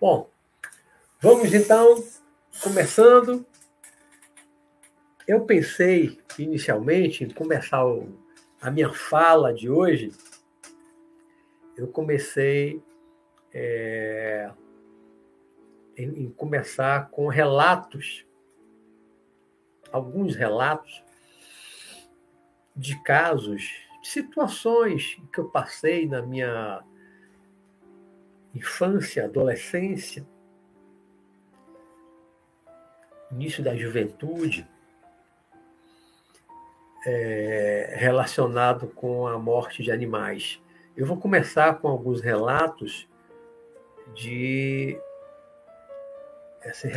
Bom, vamos então, começando. Eu pensei inicialmente em começar o, a minha fala de hoje. Eu comecei é, em, em começar com relatos, alguns relatos de casos, de situações que eu passei na minha infância, adolescência, início da juventude, é, relacionado com a morte de animais. Eu vou começar com alguns relatos de.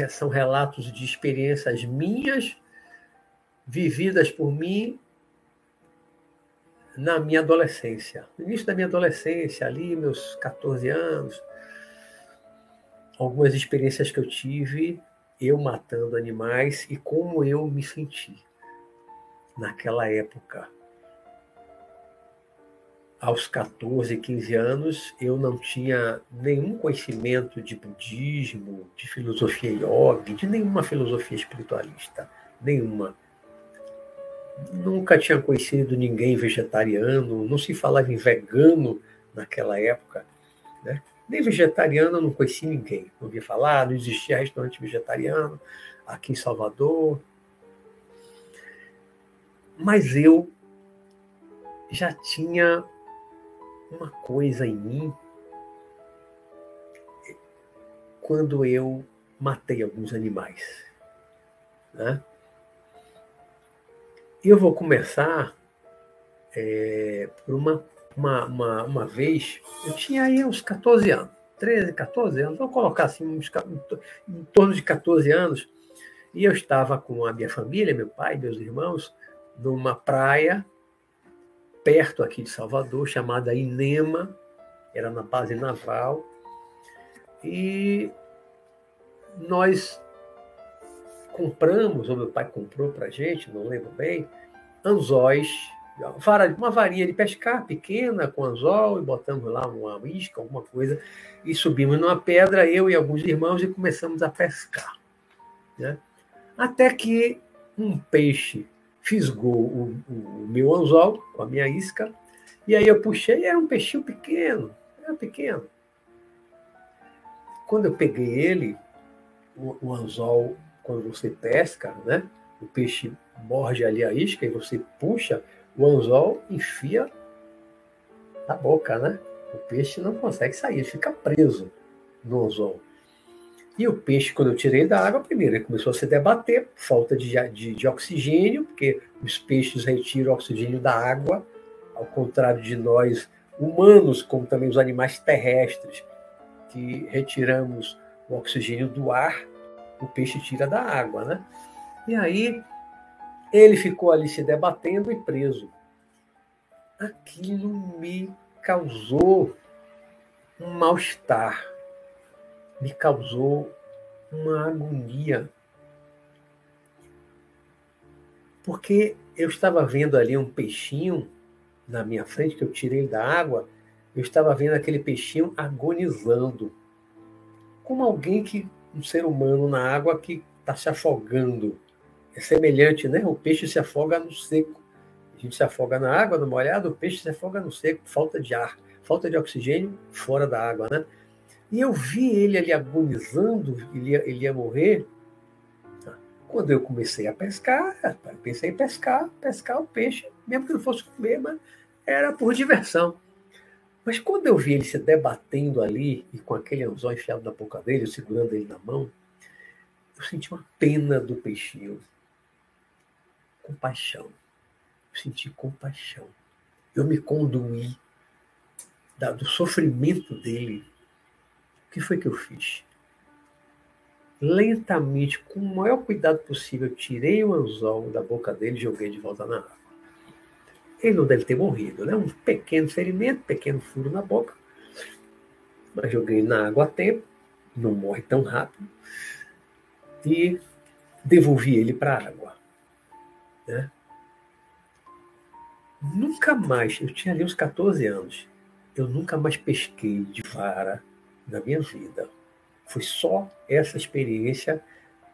São relatos de experiências minhas, vividas por mim na minha adolescência. No início da minha adolescência, ali, meus 14 anos, algumas experiências que eu tive, eu matando animais e como eu me senti naquela época. Aos 14, 15 anos, eu não tinha nenhum conhecimento de budismo, de filosofia yoga, de nenhuma filosofia espiritualista, nenhuma nunca tinha conhecido ninguém vegetariano, não se falava em vegano naquela época, né? Nem vegetariano eu não conheci ninguém. Não ouvi falar, não existia restaurante vegetariano aqui em Salvador. Mas eu já tinha uma coisa em mim quando eu matei alguns animais. Né? Eu vou começar é, por uma, uma, uma, uma, vez, eu tinha aí uns 14 anos, 13, 14 anos, vou colocar assim, uns, em torno de 14 anos, e eu estava com a minha família, meu pai, meus irmãos, numa praia perto aqui de Salvador, chamada Inema, era na base naval, e nós compramos, ou meu pai comprou para a gente, não lembro bem, anzóis, uma varinha de pescar pequena com anzol e botamos lá uma isca, alguma coisa, e subimos numa pedra, eu e alguns irmãos, e começamos a pescar. Né? Até que um peixe fisgou o, o, meu anzol a minha isca, e aí eu puxei, era um peixinho pequeno, era pequeno. Quando eu peguei ele, o, o anzol quando você pesca, né? O peixe morde ali a isca e você puxa, o anzol enfia na boca, né? O peixe não consegue sair, fica preso no anzol. E o peixe, quando eu tirei da água, primeiro ele começou a se debater, falta de, de, de oxigênio, porque os peixes retiram oxigênio da água, ao contrário de nós humanos, como também os animais terrestres, que retiramos o oxigênio do ar o peixe tira da água, né? E aí ele ficou ali se debatendo e preso. Aquilo me causou um mal-estar, me causou uma agonia. Porque eu estava vendo ali um peixinho na minha frente, que eu tirei da água, eu estava vendo aquele peixinho agonizando. Como alguém que um ser humano na água que está se afogando. É semelhante, né? O peixe se afoga no seco. A gente se afoga na água, no molhado, o peixe se afoga no seco, falta de ar, falta de oxigênio fora da água, né? E eu vi ele ali agonizando, ele ia, ele ia morrer. Quando eu comecei a pescar, pensei em pescar, pescar o peixe, mesmo que não fosse comer, mas era por diversão. Mas quando eu vi ele se debatendo ali e com aquele anzol enfiado na boca dele, segurando ele na mão, eu senti uma pena do peixinho. Compaixão. Eu senti compaixão. Eu me conduí do sofrimento dele. O que foi que eu fiz? Lentamente, com o maior cuidado possível, eu tirei o anzol da boca dele e joguei de volta na água. Ele não deve ter morrido, né? Um pequeno ferimento, pequeno furo na boca. Mas joguei na água a tempo, não morre tão rápido. E devolvi ele para a água. Né? Nunca mais, eu tinha ali uns 14 anos, eu nunca mais pesquei de vara na minha vida. Foi só essa experiência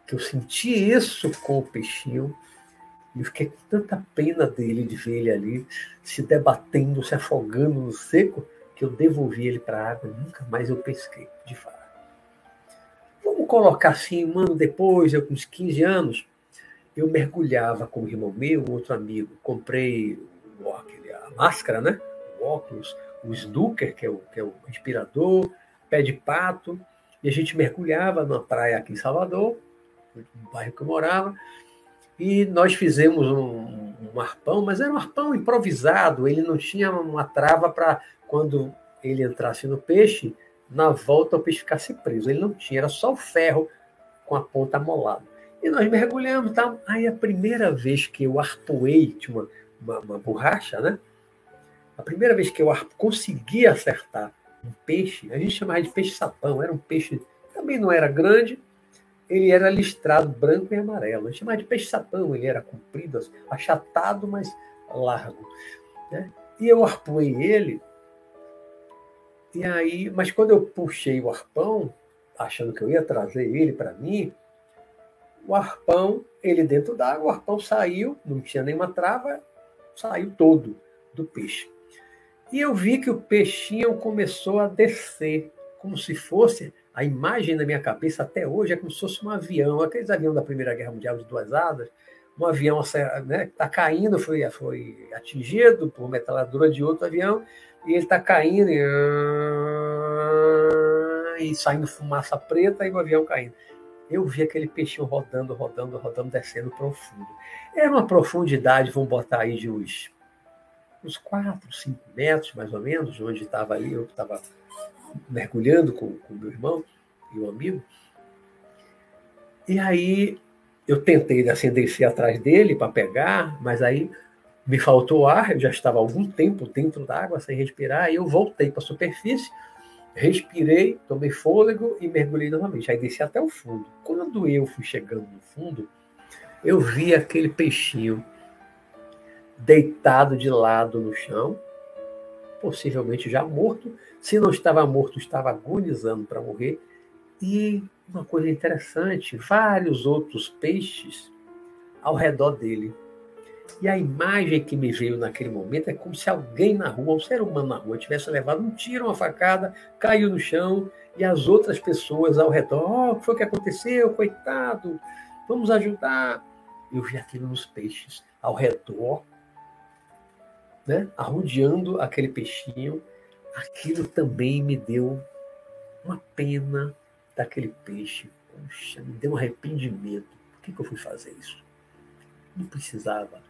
que eu senti isso com o peixinho eu fiquei com tanta pena dele, de ver ele ali se debatendo, se afogando no seco, que eu devolvi ele para a água e nunca mais eu pesquei de vara. Vamos colocar assim, um ano depois, eu com uns 15 anos, eu mergulhava com o irmão meu, outro amigo. Comprei a máscara, né? o óculos, o snooker, que é o, que é o inspirador, pé de pato, e a gente mergulhava numa praia aqui em Salvador, no bairro que eu morava, e nós fizemos um, um arpão, mas era um arpão improvisado, ele não tinha uma trava para quando ele entrasse no peixe, na volta o peixe ficasse preso. Ele não tinha, era só o ferro com a ponta amolada. E nós mergulhamos e tal. Aí a primeira vez que eu arpoei, tinha uma, uma, uma borracha, né? A primeira vez que eu consegui acertar um peixe, a gente chamava de peixe-sapão, era um peixe, também não era grande, ele era listrado branco e amarelo. Gente chamava de peixe-sapão, ele era comprido, achatado, mas largo. Né? E eu arpoei ele, e aí, mas quando eu puxei o arpão, achando que eu ia trazer ele para mim, o arpão, ele dentro d'água, o arpão saiu, não tinha nenhuma trava, saiu todo do peixe. E eu vi que o peixinho começou a descer, como se fosse, a imagem na minha cabeça até hoje é como se fosse um avião, aqueles aviões da Primeira Guerra Mundial de duas asas, um avião né, está caindo, foi, foi atingido por metralhadora de outro avião, e ele está caindo e, e saindo fumaça preta e o avião caindo. Eu vi aquele peixinho rodando, rodando, rodando, descendo profundo. Era uma profundidade, vamos botar aí de uns, uns 4, 5 metros, mais ou menos, de onde estava ali, eu estava mergulhando com o meu irmão e o amigo. E aí eu tentei assim, descer atrás dele para pegar, mas aí me faltou ar, eu já estava algum tempo dentro d'água sem respirar, e eu voltei para a superfície Respirei, tomei fôlego e mergulhei novamente. Aí desci até o fundo. Quando eu fui chegando no fundo, eu vi aquele peixinho deitado de lado no chão, possivelmente já morto. Se não estava morto, estava agonizando para morrer. E uma coisa interessante, vários outros peixes ao redor dele. E a imagem que me veio naquele momento é como se alguém na rua, um ser humano na rua, tivesse levado um tiro, uma facada, caiu no chão e as outras pessoas ao redor, oh, o que foi que aconteceu? Coitado, vamos ajudar. Eu vi aquilo nos peixes ao redor, né, arrodeando aquele peixinho. Aquilo também me deu uma pena daquele peixe. Poxa, me deu um arrependimento. Por que, que eu fui fazer isso? Não precisava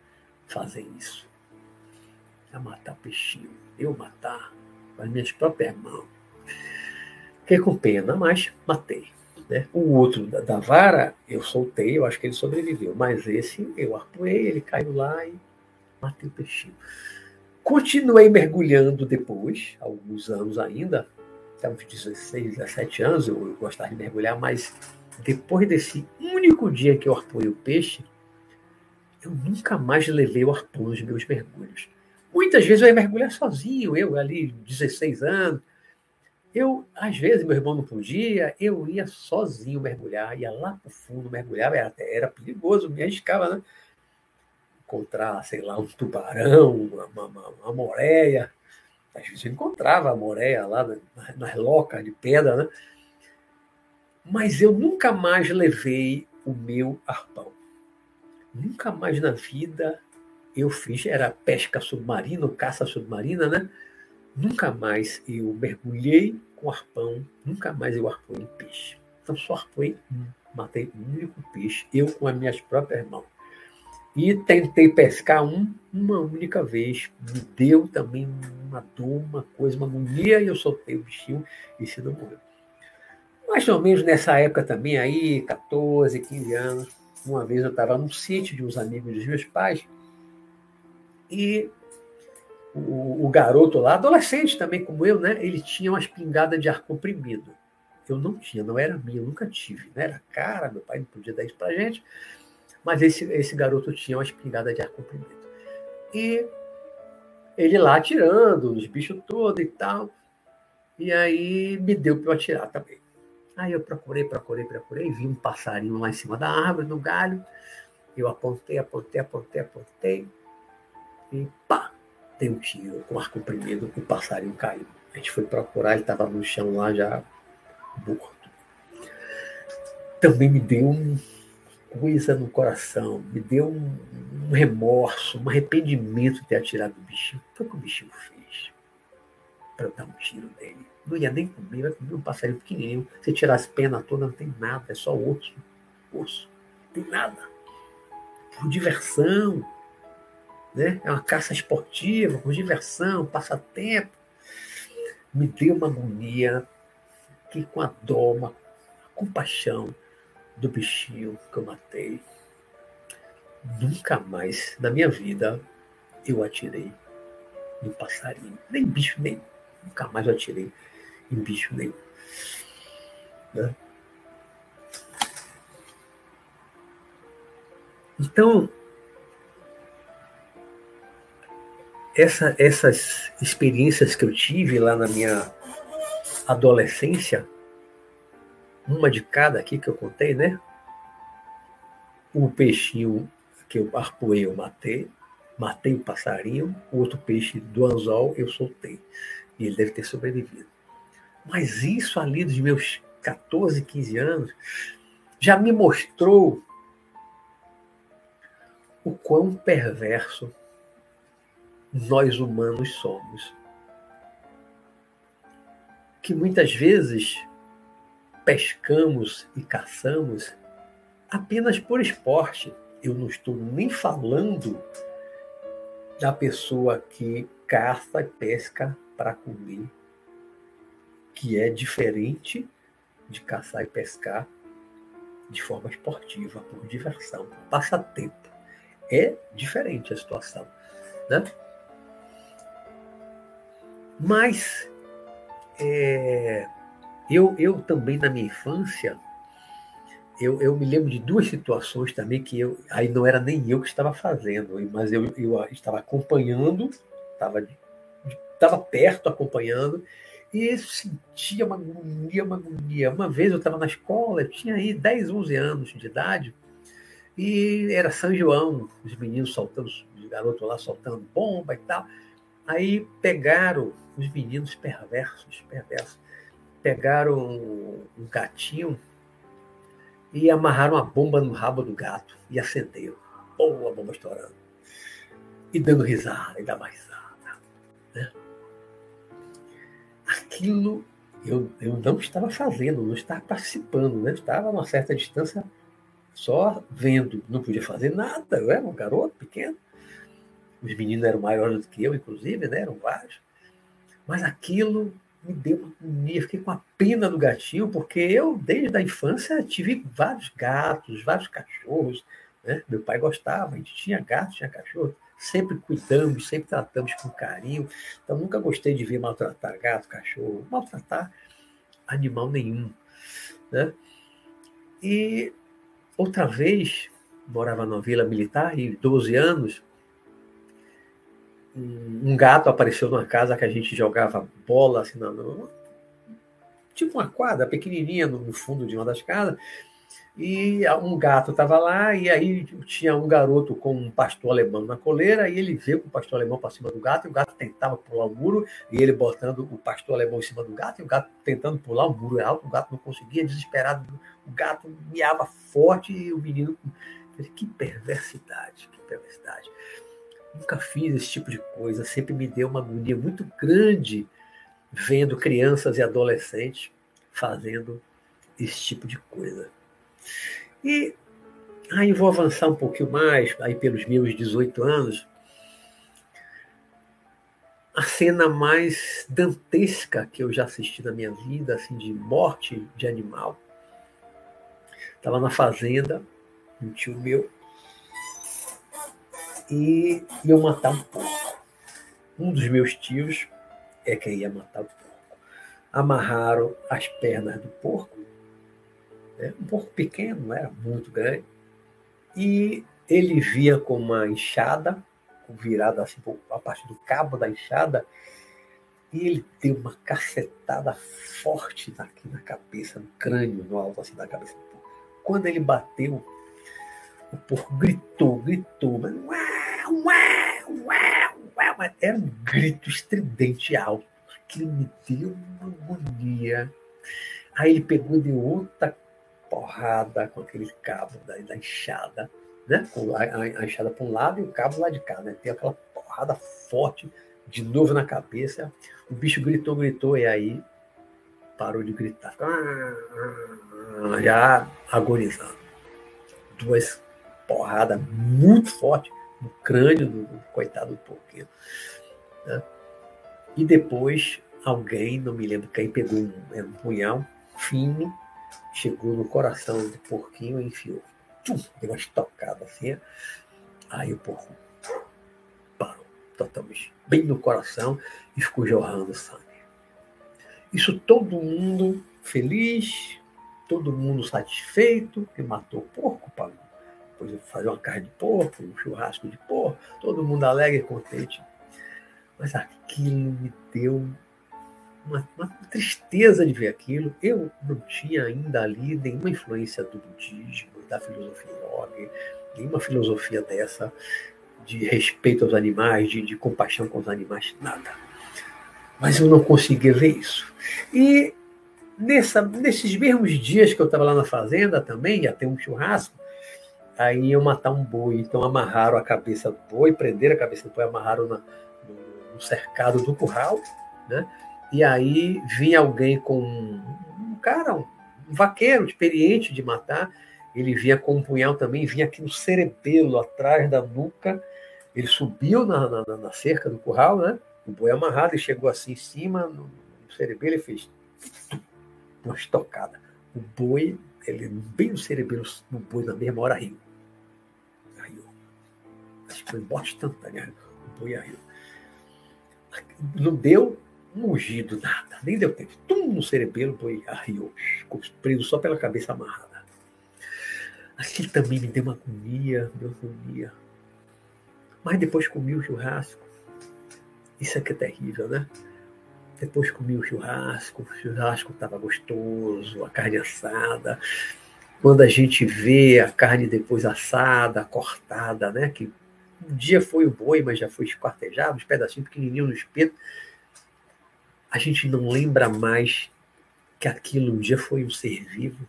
fazer isso. A matar peixinho. Eu matar com as minhas próprias mãos. Fiquei com pena, mas matei. Né? O outro da, da, vara, eu soltei, eu acho que ele sobreviveu. Mas esse, eu arpoei, ele caiu lá e matei o peixinho. Continuei mergulhando depois, alguns anos ainda, até uns 16, 17 anos, eu, gostava de mergulhar, mas depois desse único dia que eu arpoei o peixe, eu nunca mais levei o arpão nos meus mergulhos. Muitas vezes eu ia mergulhar sozinho, eu ali, 16 anos. Eu, às vezes, meu irmão não podia, eu ia sozinho mergulhar, ia lá para o fundo, mergulhava, era, era perigoso, me arriscava, né? Encontrar, sei lá, um tubarão, uma, uma, uma moreia. Às vezes eu encontrava a moreia lá nas, nas locas de pedra, né? Mas eu nunca mais levei o meu arpão. Nunca mais na vida eu fiz, era pesca submarina, caça submarina, né? Nunca mais eu mergulhei com arpão, nunca mais eu arpoei peixe. Então só arpoei um, matei um único peixe, eu com as minhas próprias mãos. E tentei pescar um uma única vez. Me deu também uma dor, uma coisa, uma agonia, e eu soltei o bichinho e se não morreu. Mais ou menos nessa época também, aí, 14, 15 anos, uma vez eu estava num sítio de uns amigos dos meus pais e o, o, garoto lá, adolescente também como eu, né? Ele tinha uma espingarda de ar comprimido. Eu não tinha, não era minha, eu nunca tive. Né? Era cara, meu pai não podia dar isso pra gente. Mas esse, esse garoto tinha uma espingarda de ar comprimido. E ele lá atirando os bichos todos e tal. E aí me deu para eu atirar também. Aí eu procurei, procurei, procurei, vi um passarinho lá em cima da árvore, no galho. Eu apontei, apontei, apontei, apontei. E pá, dei um tiro com ar comprimido, o passarinho caiu. A gente foi procurar, ele estava no chão lá já morto. Também me deu uma coisa no coração, me deu um, um remorso, um arrependimento de ter atirado o bichinho. Foi o que o bichinho fez para dar um tiro nele. Não ia nem comer, vai comer um passarinho pequenininho. Se tirar as penas todas, não tem nada, é só osso. Osso. Não tem nada. Por diversão. Né? É uma caça esportiva, por diversão, passatempo. Me deu uma agonia, que com a dó, uma compaixão do bichinho que eu matei. Nunca mais na minha vida eu atirei no passarinho. Nem bicho, nem. Nunca mais eu atirei em bicho nenhum. Né? Então, essa, essas experiências que eu tive lá na minha adolescência, uma de cada aqui que eu contei, né? O peixinho que eu arpoei, eu matei, matei o passarinho, o outro peixe do anzol eu soltei. E ele deve ter sobrevivido. Mas isso ali dos meus 14, 15 anos já me mostrou o quão perverso nós humanos somos. Que muitas vezes pescamos e caçamos apenas por esporte. Eu não estou nem falando da pessoa que caça e pesca para comer que é diferente de caçar e pescar de forma esportiva, por diversão, por passatempo. É diferente a situação. Né? Mas é, eu, eu também, na minha infância, eu, eu me lembro de duas situações também que eu, aí não era nem eu que estava fazendo, mas eu, eu estava acompanhando, estava, estava perto acompanhando, e sentia uma agonia, uma agonia. Uma vez eu estava na escola, eu tinha aí 10, 11 anos de idade, e era São João, os meninos soltando, os garotos lá soltando bomba e tal. Aí pegaram os meninos perversos, perversos, pegaram um, gatinho e amarraram uma bomba no rabo do gato e acenderam. Pô, a bomba estourando. E dando risada, e mais risada. Né? aquilo eu, eu não estava fazendo, não estava participando, né? estava a uma certa distância só vendo, não podia fazer nada, eu era um garoto pequeno. Os meninos eram maiores do que eu, inclusive, né? eram vários. Mas aquilo me deu agonia, fiquei com a pena do gatinho, porque eu, desde a infância, tive vários gatos, vários cachorros. Né? Meu pai gostava, a gente tinha gato, tinha cachorro sempre cuidamos, sempre tratamos com carinho. Então, nunca gostei de ver maltratar gato, cachorro, maltratar animal nenhum. Né? E outra vez, morava numa vila militar, e 12 anos, um gato apareceu numa casa que a gente jogava bola, assim, não, tipo uma quadra pequenininha no fundo de uma das casas, e um gato estava lá, e aí tinha um garoto com um pastor alemão na coleira, e ele veio com o pastor alemão para cima do gato, e o gato tentava pular o muro, e ele botando o pastor alemão em cima do gato, e o gato tentando pular, o muro alto, o gato não conseguia, desesperado, o gato miava forte, e o menino. Que perversidade, que perversidade. Nunca fiz esse tipo de coisa, sempre me deu uma agonia muito grande vendo crianças e adolescentes fazendo esse tipo de coisa. E aí vou avançar um pouquinho mais, aí pelos meus 18 anos, a cena mais dantesca que eu já assisti na minha vida, assim, de morte de animal. Estava na fazenda, um tio meu, e iam matar um porco. Um dos meus tios é quem ia matar o porco. Amarraram as pernas do porco né? um pouco pequeno, não era muito grande, e ele via com uma enxada, com virado assim a partir do cabo da enxada, e ele deu uma cacetada forte aqui na cabeça, no crânio, no alto assim da cabeça. Quando ele bateu, o porco gritou, gritou, mas uau, uau, uau, uau, era um grito estridente alto. Aquilo me deu uma agonia. Aí ele pegou e deu outra porrada com aquele cabo da, da enxada, né? Com a, a, enxada para um lado e o cabo lá de cá, né? Tem aquela porrada forte de novo na cabeça. O bicho gritou, gritou, e aí parou de gritar. Já agonizando. Duas porrada muito forte no crânio do, do coitado do porquinho. Né? E depois alguém, não me lembro quem, pegou um, um punhal fino, chegou no coração do porquinho e enfiou. Tchum, deu uma estocada assim. Aí o porco parou totalmente, bem no coração e ficou jorrando sangue. Isso todo mundo feliz, todo mundo satisfeito, que matou o porco, pagou depois fazer uma carne de porco, um churrasco de porco, todo mundo alegre e contente. Mas aquilo me deu uma, uma, tristeza de ver aquilo. Eu não tinha ainda ali nenhuma influência do budismo, da filosofia yoga, nenhuma filosofia dessa de respeito aos animais, de, de compaixão com os animais, nada. Mas eu não conseguia ver isso. E nessa, nesses mesmos dias que eu estava lá na fazenda também, ia ter um churrasco, aí iam matar um boi. Então amarraram a cabeça do boi, prenderam a cabeça do boi, amarraram na, no, no, cercado do curral, né? E aí vinha alguém com um cara, um, vaqueiro experiente de matar, ele vinha com um punhal também, vinha aqui no cerebelo, atrás da nuca, ele subiu na, na, na cerca do curral, né? O boi amarrado e chegou assim em cima, no, no cerebelo, e fez uma estocada. O boi, ele bem no cerebelo, no boi na mesma hora riu. Acho que foi morte instantânea. O boi arriou. Não deu um mugido, nada. Nem deu tempo. Tum no cerebelo, o boi arriou. Ficou preso só pela cabeça amarrada. Aquilo também me deu uma agonia, deu agonia. Mas depois comi o churrasco. Isso aqui é terrível, né? Depois comi o churrasco, o churrasco estava gostoso, a carne assada. Quando a gente vê a carne depois assada, cortada, né? Que um dia foi o boi, mas já foi esquartejado, uns pedacinhos pequenininhos no espeto. A gente não lembra mais que aquilo um dia foi um ser vivo.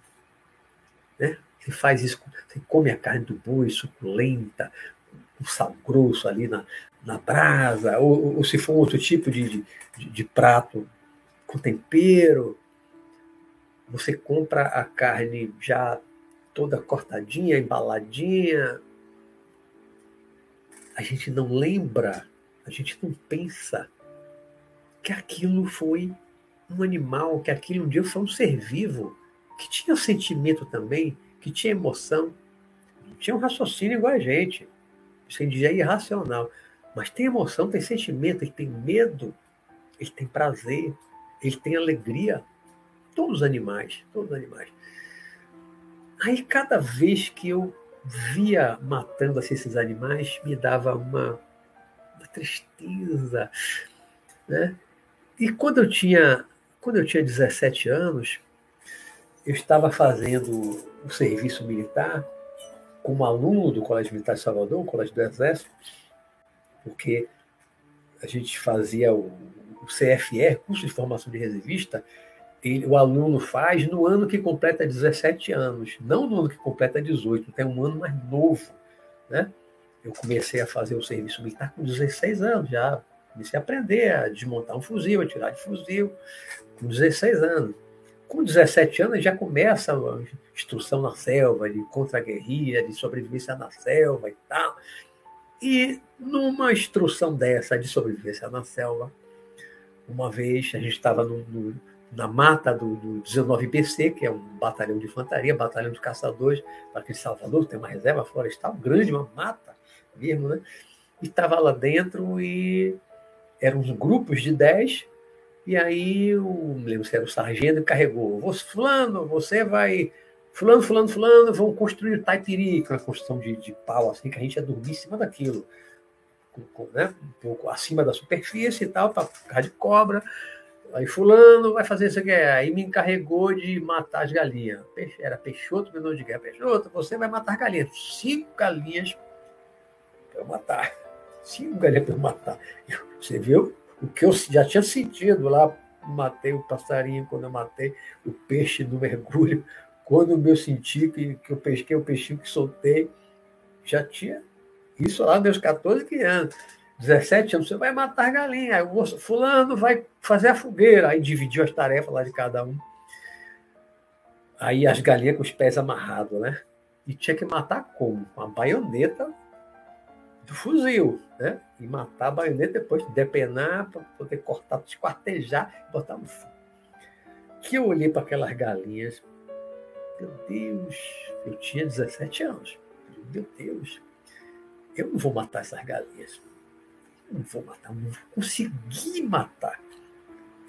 Né? Você faz isso, você come a carne do boi suculenta, um sal grosso ali na, na brasa, ou, ou se for outro tipo de, de, de prato com tempero. Você compra a carne já toda cortadinha, embaladinha, a gente não lembra, a gente não pensa que aquilo foi um animal, que aquilo um dia foi um ser vivo, que tinha sentimento também, que tinha emoção, tinha um raciocínio igual a gente. A gente é irracional. Mas tem emoção, tem sentimento, ele tem medo, ele tem prazer, ele tem alegria. Todos os animais, todos os animais. Aí cada vez que eu via matando assim, esses animais me dava uma, uma tristeza. Né? E quando eu tinha quando eu tinha 17 anos, eu estava fazendo um serviço militar como aluno do Colégio Militar de Salvador, o Colégio do Exército, porque a gente fazia o, o CFR, curso de formação de reservista, ele, o aluno faz no ano que completa 17 anos, não no ano que completa 18, tem um ano mais novo. Né? Eu comecei a fazer o serviço militar com 16 anos, já comecei a aprender a desmontar um fuzil, a tirar de fuzil, com 16 anos. Com 17 anos já começa a instrução na selva, de contra-guerrilha, de sobrevivência na selva e tal. E numa instrução dessa de sobrevivência na selva, uma vez a gente estava no, no na mata do, do 19BC, que é um batalhão de infantaria, batalhão de caçadores, para aquele Salvador, tem uma reserva florestal grande, uma mata mesmo, né? E estava lá dentro e eram uns grupos de 10, e aí o, lembro se era o sargento, carregou, fulano, você vai, fulano, fulano, fulano, vão construir o Taipiri, que é uma construção de, de pau, assim, que a gente ia dormir em cima daquilo. né, um pouco acima da superfície e tal, para ficar de cobra. Aí fulano vai fazer isso aqui. Aí me encarregou de matar as galinhas. Era Peixoto, menor de guerra. Peixoto, você vai matar galinhas. Cinco galinhas para eu matar. Cinco galinhas para eu matar. Você viu o que eu já tinha sentido lá. Matei o passarinho quando eu matei o peixe no mergulho. Quando eu senti que, que eu pesquei o peixinho que soltei, já tinha isso lá meus 14, 15 anos. 17 anos, você vai matar galinha. Aí o fulano vai fazer a fogueira. Aí dividiu as tarefas lá de cada um. Aí as galinhas com os pés amarrados, né? E tinha que matar como? Com a baioneta do fuzil, né? E matar a baioneta depois, depenar, para poder cortar, esquartejar botar no fogo. Que eu olhei para aquelas galinhas, meu Deus, eu tinha 17 anos. Meu Deus, eu não vou matar essas galinhas. Não vou matar, não vou conseguir matar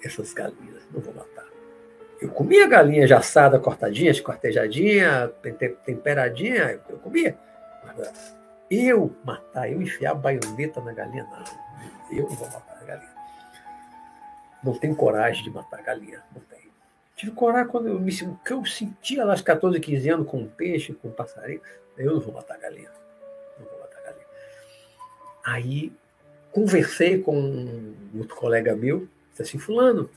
essas galinhas. Não vou matar. Eu comia galinha já assada, cortadinha, escortejadinha, temperadinha, eu comia. Eu matar, eu enfiar a baioneta na galinha, não. Eu não vou matar a galinha. Não tenho coragem de matar a galinha. Não tenho. Tive coragem quando eu me que eu sentia lá aos 14, 15 anos com um peixe, com um passarinho. Eu não vou matar a galinha. Não vou matar a galinha. Aí conversei com um outro colega meu, disse assim, fulano,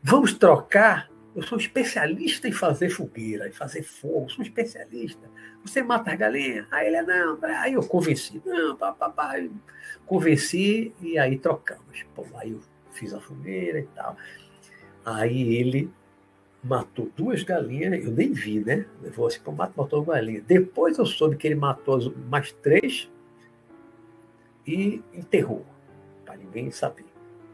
vamos trocar. Eu sou especialista em fazer fogueira, em fazer fogo, sou especialista. Você mata as galinhas? Aí ele, não. Aí eu convenci, não, papapá. Convenci e aí trocamos. Pô, aí eu fiz a fogueira e tal. Aí ele matou duas galinhas, eu nem vi, né? Levou assim, pô, matou uma galinha. Depois eu soube que ele matou mais três e enterrou, para ninguém saber.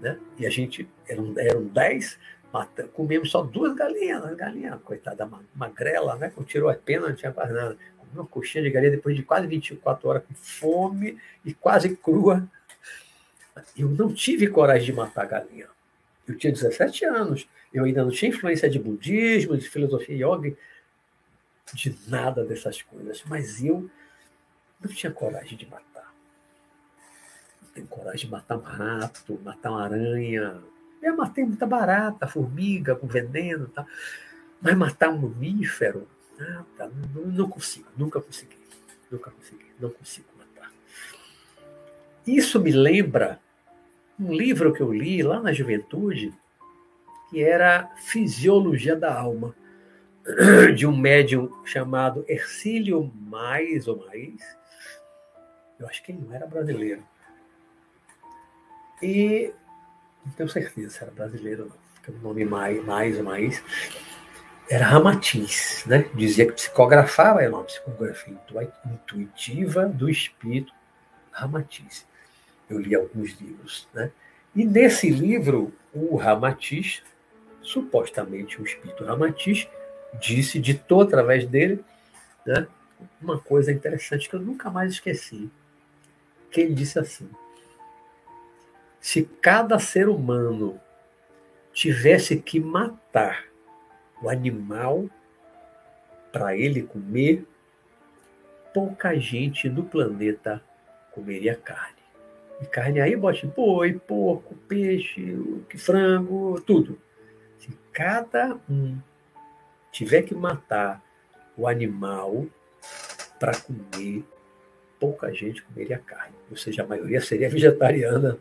Né? E a gente, eram, eram dez, mata, comemos só duas galinhas, uma galinha, coitada, magrela, né? Quando tirou a pena, não tinha quase nada. Comeu uma coxinha de galinha depois de quase 24 horas com fome e quase crua. Eu não tive coragem de matar a galinha. Eu tinha 17 anos, eu ainda não tinha influência de budismo, de filosofia yoga, de nada dessas coisas, mas eu não tinha coragem de matar tenho coragem de matar um rato, matar uma aranha. Eu matei muita barata, formiga com veneno tal. Mas matar um mamífero, nada, não, não consigo, nunca consegui. Nunca consegui, não consigo matar. Isso me lembra um livro que eu li lá na juventude, que era Fisiologia da Alma, de um médium chamado Ercílio Mais ou Mais. Eu acho que ele não era brasileiro. E não tenho certeza se era brasileiro ou não, porque o nome mais, mais mais era Ramatiz, né? Dizia que psicografava, é uma psicografia intuitiva do espírito Ramatiz. Eu li alguns livros, né? E nesse livro, o Ramatiz, supostamente o espírito Ramatiz, disse, ditou através dele, né? Uma coisa interessante que eu nunca mais esqueci. Que ele disse assim: se cada ser humano tivesse que matar o animal para ele comer, pouca gente no planeta comeria carne. E carne aí bote boi, porco, peixe, frango, tudo. Se cada um tiver que matar o animal para comer, pouca gente comeria carne. Ou seja, a maioria seria vegetariana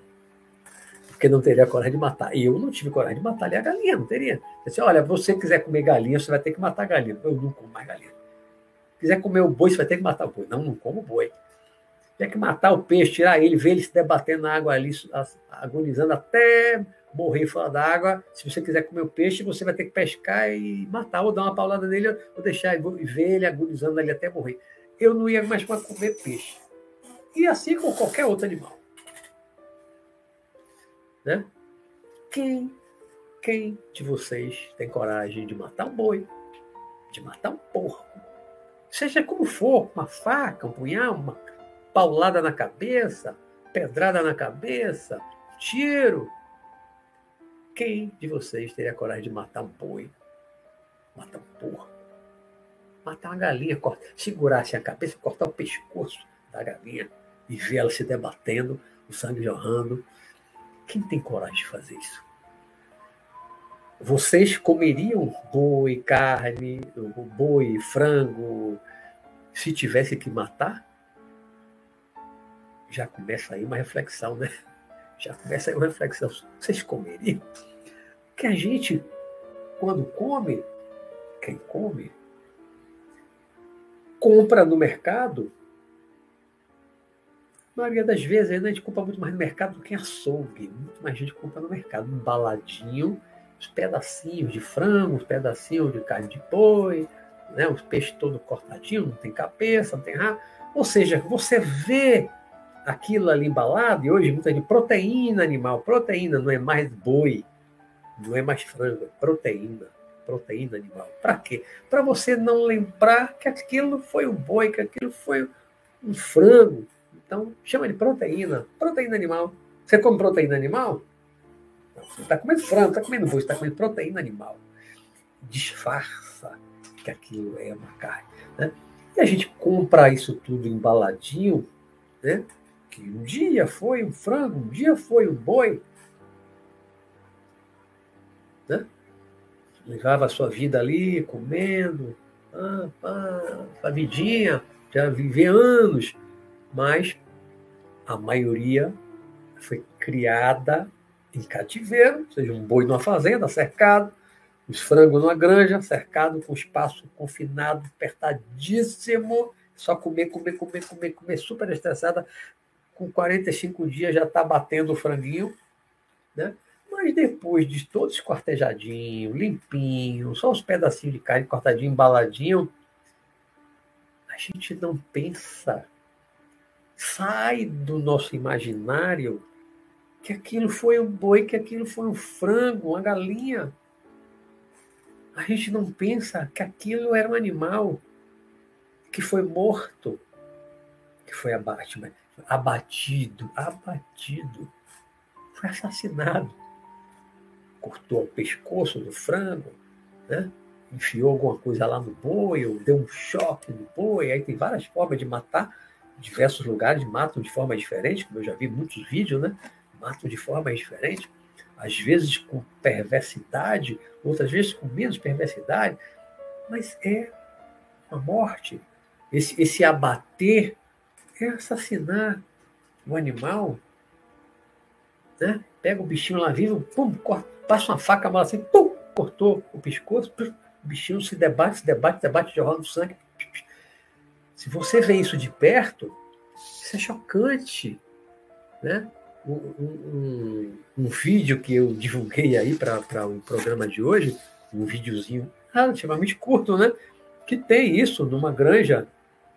porque não teria coragem de matar. E eu não tive coragem de matar ali a galinha, não teria. Disse, olha, você quiser comer galinha, você vai ter que matar a galinha. Eu não como mais galinha. Quiser comer o boi, você vai ter que matar o boi. Não, não como boi. Tem que matar o peixe, tirar ele, ver ele se debatendo na água ali, agonizando até morrer fora da água. Se você quiser comer o peixe, você vai ter que pescar e matar, ou dar uma paulada nele, ou deixar e ver ele agonizando ali até morrer. Eu não ia mais comer peixe. E assim com qualquer outro animal. Né? Quem, quem de vocês tem coragem de matar um boi, de matar um porco? Seja como for, uma faca, um punhal, uma paulada na cabeça, pedrada na cabeça, tiro. Quem de vocês teria coragem de matar um boi, matar um porco, matar uma galinha, cortar, segurar assim a cabeça, cortar o pescoço da galinha, e ver ela se debatendo, o sangue jorrando. Quem tem coragem de fazer isso? Vocês comeriam boi, carne, boi, frango, se tivesse que matar? Já começa aí uma reflexão, né? Já começa aí uma reflexão. Vocês comeriam? Que a gente, quando come, quem come, compra no mercado. Maioria das vezes ainda a gente compra muito mais no mercado do que em açougue. Muito mais gente compra no mercado. Um baladinho, os pedacinhos de frango, os pedacinhos de carne de boi, né? os peixes todo cortadinho, não tem cabeça, não tem rabo. Ou seja, você vê aquilo ali embalado, e hoje muita de proteína animal, proteína não é mais boi, não é mais frango, é proteína proteína animal. Para quê? Para você não lembrar que aquilo foi um boi, que aquilo foi um frango. Então, chama de proteína. Proteína animal. Você come proteína animal? Você está comendo frango, está comendo boi, está comendo proteína animal. Disfarça que aquilo é uma carne. Né? E a gente compra isso tudo embaladinho, né? que um dia foi um frango, um dia foi um boi. Né? levava a sua vida ali, comendo, ah, a vidinha, já vivia anos, mas a maioria foi criada em cativeiro, ou seja, um boi numa fazenda, cercado, os frangos numa granja, cercado com espaço confinado, apertadíssimo, só comer, comer, comer, comer, comer, super estressada, com 45 dias já está batendo o franguinho, né? Mas depois de todo esquartejadinho, limpinho, só os pedacinhos de carne cortadinho, embaladinho, a gente não pensa, sai do nosso imaginário que aquilo foi um boi, que aquilo foi um frango, uma galinha. A gente não pensa que aquilo era um animal que foi morto, que foi abatido, abatido, abatido, foi assassinado cortou o pescoço do frango, né? enfiou alguma coisa lá no boi, ou deu um choque no boi. Aí tem várias formas de matar. Diversos lugares matam de forma diferente, como eu já vi muitos vídeos, né? Matam de forma diferente. Às vezes com perversidade, outras vezes com menos perversidade. Mas é a morte. Esse, esse abater é assassinar o animal. Né? Pega o bichinho lá vivo, pum, corta passa uma faca, mal assim, pum, cortou o pescoço, o bichinho se debate, se debate, debate, jorrando sangue. Se você vê isso de perto, isso é chocante. Né? Um, um, um vídeo que eu divulguei aí para o um programa de hoje, um videozinho relativamente curto, né? Que tem isso numa granja,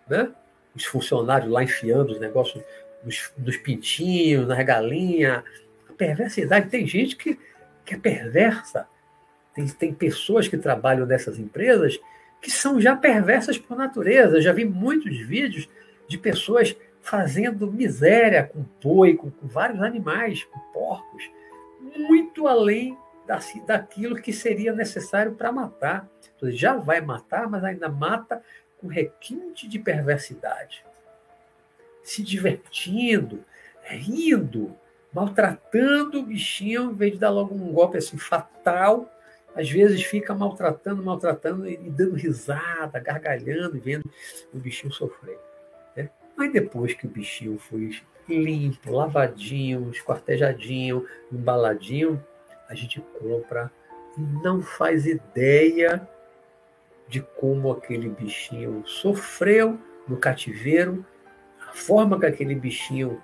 né? Os funcionários lá enfiando os negócios nos, nos pintinhos, nas galinhas. A perversidade. Tem gente que que é perversa. Tem, tem pessoas que trabalham nessas empresas que são já perversas por natureza. Eu já vi muitos vídeos de pessoas fazendo miséria com boi, com, com vários animais, com porcos, muito além da, daquilo que seria necessário para matar. Já vai matar, mas ainda mata com requinte de perversidade. Se divertindo, rindo, maltratando o bichinho, em vez de dar logo um golpe assim fatal, às vezes fica maltratando, maltratando e dando risada, gargalhando vendo o bichinho sofrer. Né? Mas depois que o bichinho foi limpo, lavadinho, esquartejadinho, embaladinho, a gente compra e não faz ideia de como aquele bichinho sofreu no cativeiro, a forma que aquele bichinho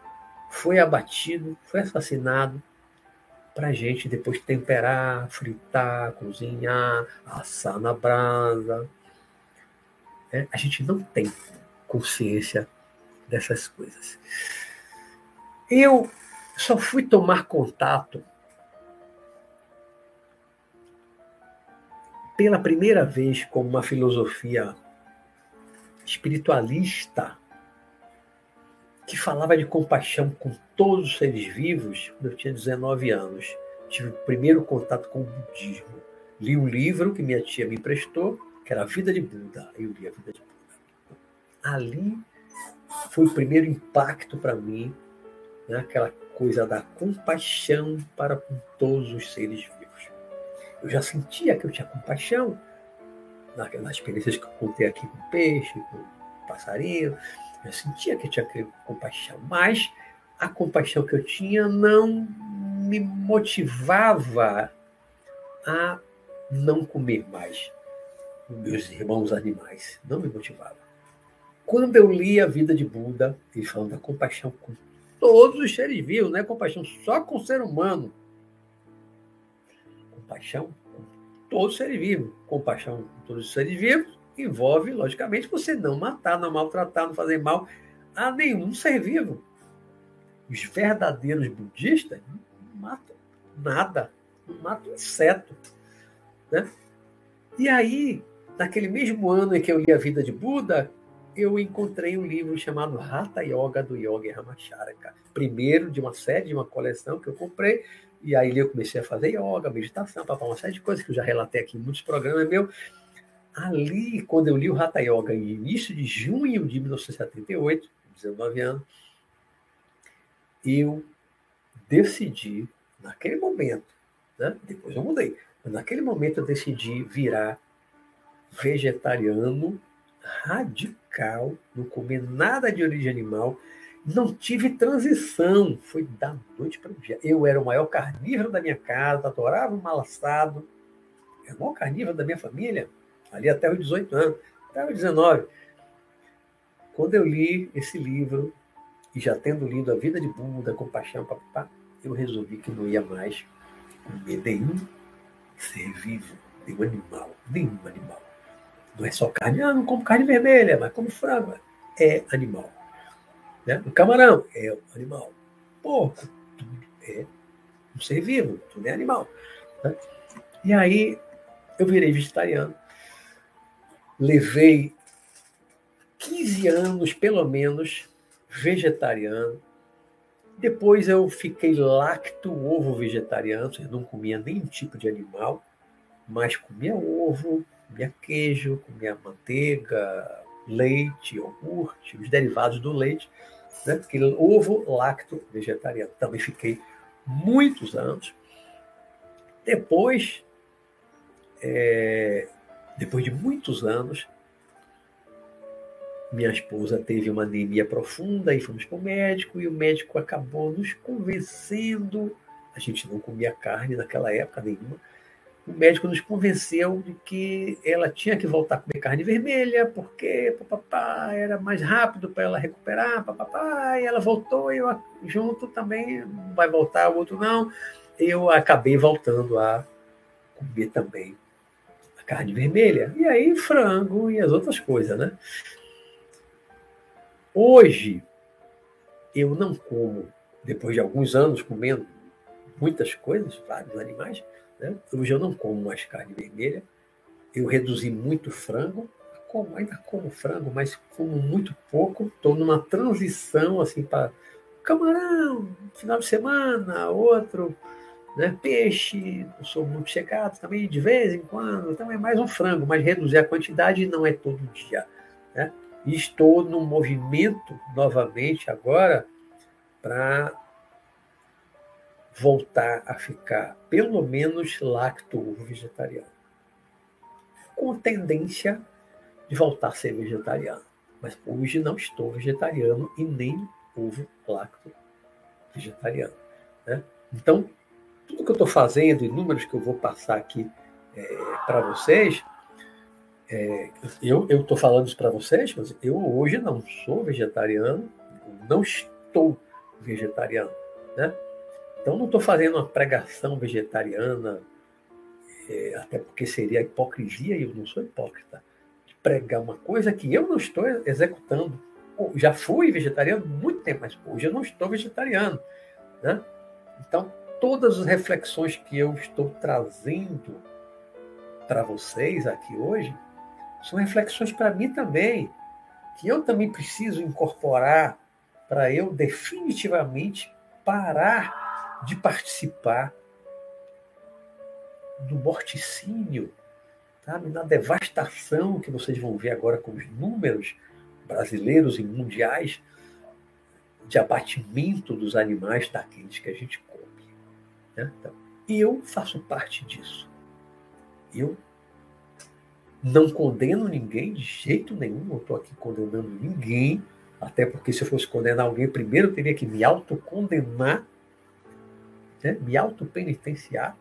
foi abatido, foi assassinado, para a gente depois temperar, fritar, cozinhar, assar na brasa. É, a gente não tem consciência dessas coisas. Eu só fui tomar contato pela primeira vez com uma filosofia espiritualista que falava de compaixão com todos os seres vivos quando eu tinha 19 anos. Tive o primeiro contato com o budismo. Li um livro que minha tia me emprestou, que era A Vida de Buda. Eu li A Vida de Buda. Ali foi o primeiro impacto para mim, né? aquela coisa da compaixão para com todos os seres vivos. Eu já sentia que eu tinha compaixão, nas experiências que eu contei aqui com peixe, com passarinho, eu sentia que eu tinha compaixão, mas a compaixão que eu tinha não me motivava a não comer mais meus irmãos animais. Não me motivava. Quando eu li a vida de Buda, ele falando da compaixão com todos os seres vivos, não é compaixão só com o ser humano. Compaixão com todos os seres vivos. Compaixão com todos os seres vivos envolve, logicamente, você não matar, não maltratar, não fazer mal a nenhum ser vivo. Os verdadeiros budistas não matam nada, não matam inseto. Né? E aí, naquele mesmo ano em que eu li a vida de Buda, eu encontrei um livro chamado Hatha Yoga do Yogi Ramacharaka. Primeiro de uma série, de uma coleção que eu comprei. E aí eu comecei a fazer yoga, meditação, papá, uma série de coisas que eu já relatei aqui em muitos programas meus. Ali, quando eu li o Hatha Yoga em início de junho de 1978, 19 anos, eu decidi, naquele momento, né? depois eu mudei, mas naquele momento eu decidi virar vegetariano radical, não comer nada de origem animal, não tive transição, foi da noite para o dia. Eu era o maior carnívoro da minha casa, adorava o mal assado, era o maior carnívoro da minha família, ali até os 18 anos, até os 19. Quando eu li esse livro, e já tendo lido A Vida de Buda, Compaixão, papá, eu resolvi que não ia mais comer nenhum ser vivo, nenhum animal, nenhum animal. Não é só carne, ah, não como carne vermelha, mas como frango. É animal. Né? O camarão é um animal. Porco, tudo é um ser vivo, tudo é animal. Né? E aí eu virei vegetariano. Levei 15 anos, pelo menos, vegetariano. Depois eu fiquei lacto-ovo vegetariano, eu não comia nenhum tipo de animal, mas comia ovo, comia queijo, comia manteiga, leite, iogurte, os derivados do leite, né? Porque ovo lacto vegetariano. Também fiquei muitos anos. Depois, é, depois de muitos anos, minha esposa teve uma anemia profunda e fomos para o médico e o médico acabou nos convencendo. A gente não comia carne naquela época nenhuma o médico nos convenceu de que ela tinha que voltar a comer carne vermelha, porque papapá, era mais rápido para ela recuperar, papapá, e ela voltou, e eu junto também, vai voltar, o outro não. Eu acabei voltando a comer também carne vermelha. E aí frango e as outras coisas, né? Hoje, eu não como, depois de alguns anos comendo muitas coisas, vários animais, né? Hoje eu não como mais carne vermelha. Eu reduzi muito frango. Como, ainda como frango, mas como muito pouco. Estou numa transição assim para camarão, final de semana, outro, né? peixe. Não sou muito chegado também, de vez em quando. Então é mais um frango, mas reduzir a quantidade não é todo dia. Né? E estou num movimento novamente agora para voltar a ficar pelo menos lacto vegetariano. Com tendência de voltar a ser vegetariano. Mas hoje não estou vegetariano e nem ovo lacto vegetariano. Né? Então, tudo que eu estou fazendo e números que eu vou passar aqui é, para vocês, é, eu estou falando isso para vocês, mas eu hoje não sou vegetariano, não estou vegetariano. Né? Então, não estou fazendo uma pregação vegetariana, é, até porque seria hipocrisia, e eu não sou hipócrita, de pregar uma coisa que eu não estou executando. já fui vegetariano muito tempo, mas hoje eu não estou vegetariano. Né? Então, todas as reflexões que eu estou trazendo para vocês aqui hoje são reflexões para mim também, que eu também preciso incorporar para eu definitivamente parar de participar do morticínio, sabe? na devastação que vocês vão ver agora com os números brasileiros e mundiais de abatimento dos animais daqueles que a gente. Né? Então, eu faço parte disso. Eu não condeno ninguém de jeito nenhum, não estou aqui condenando ninguém, até porque se eu fosse condenar alguém, primeiro eu teria que me autocondenar, né? me autopenitenciar.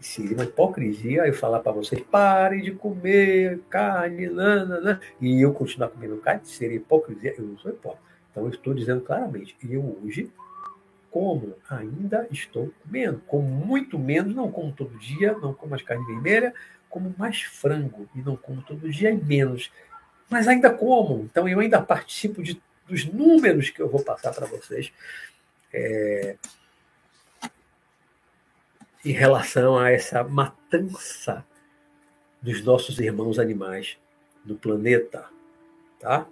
Seria uma hipocrisia eu falar para vocês, parem de comer carne, nanana, e eu continuar comendo carne, seria hipocrisia. Eu não sou hipócrita. Então eu estou dizendo claramente, eu hoje como ainda estou comendo, como muito menos, não como todo dia, não como as carnes vermelhas, como mais frango e não como todo dia e menos. Mas ainda como. Então eu ainda participo de, dos números que eu vou passar para vocês é, em relação a essa matança dos nossos irmãos animais no planeta. Tá?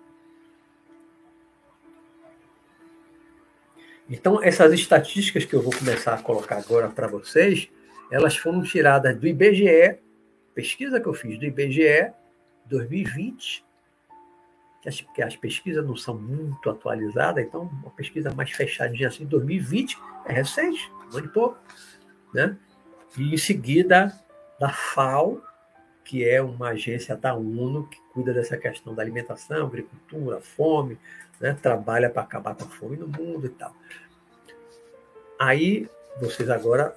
Então, essas estatísticas que eu vou começar a colocar agora para vocês, elas foram tiradas do IBGE pesquisa que eu fiz do IBGE 2020, que as, que as pesquisas não são muito atualizadas, então uma pesquisa mais fechadinha assim, 2020, é recente, e pouco, né? E em seguida, da FAO, que é uma agência da ONU que cuida dessa questão da alimentação, agricultura, fome, né? trabalha para acabar com a fome no mundo e tal. Aí, vocês agora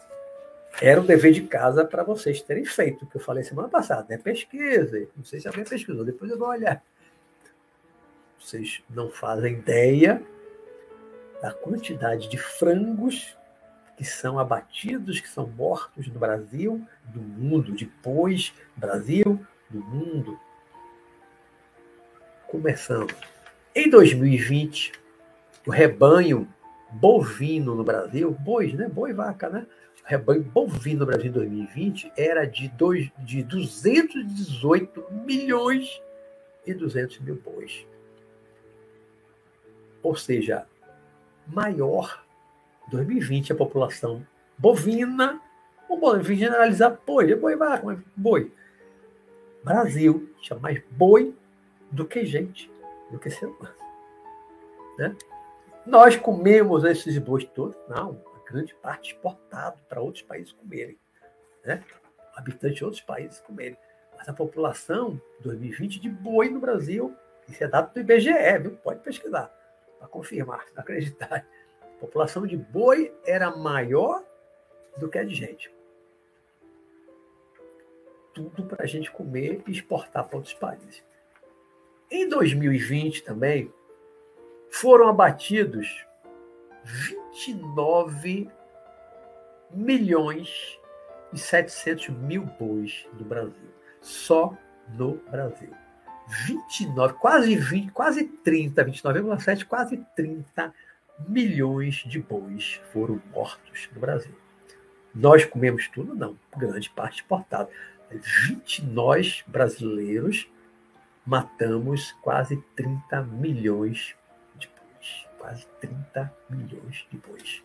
era um dever de casa para vocês terem feito, que eu falei semana passada, né? Pesquisa, não sei se alguém pesquisou, depois eu vou olhar. Vocês não fazem ideia da quantidade de frangos que são abatidos, que são mortos no Brasil, do mundo, depois Brasil, do mundo. Começando. Em 2020, o rebanho bovino no Brasil, bois, né? Boi vaca, né? rebanho bovino no Brasil em 2020 era de, dois, de 218 milhões e 200 mil bois. Ou seja, maior 2020 a população bovina, ou bovino, generalizar boi, é boi vaca, boi. Brasil tinha mais boi do que gente, do que ser humano. Né? Nós comemos esses bois todos? Não, grande parte exportado para outros países comerem. Né? Habitantes de outros países comerem. Mas a população, 2020, de boi no Brasil, isso é dado do IBGE, viu? pode pesquisar, para confirmar, não acreditar. A população de boi era maior do que a de gente. Tudo para a gente comer e exportar para outros países. Em 2020 também, foram abatidos 29 milhões e 700 mil bois do Brasil. Só no Brasil. 29, quase 20, quase 30, 29,7, quase 30 milhões de bois foram mortos no Brasil. Nós comemos tudo? Não, grande parte exportada. 20 nós, brasileiros, matamos quase 30 milhões quase 30 milhões de bois.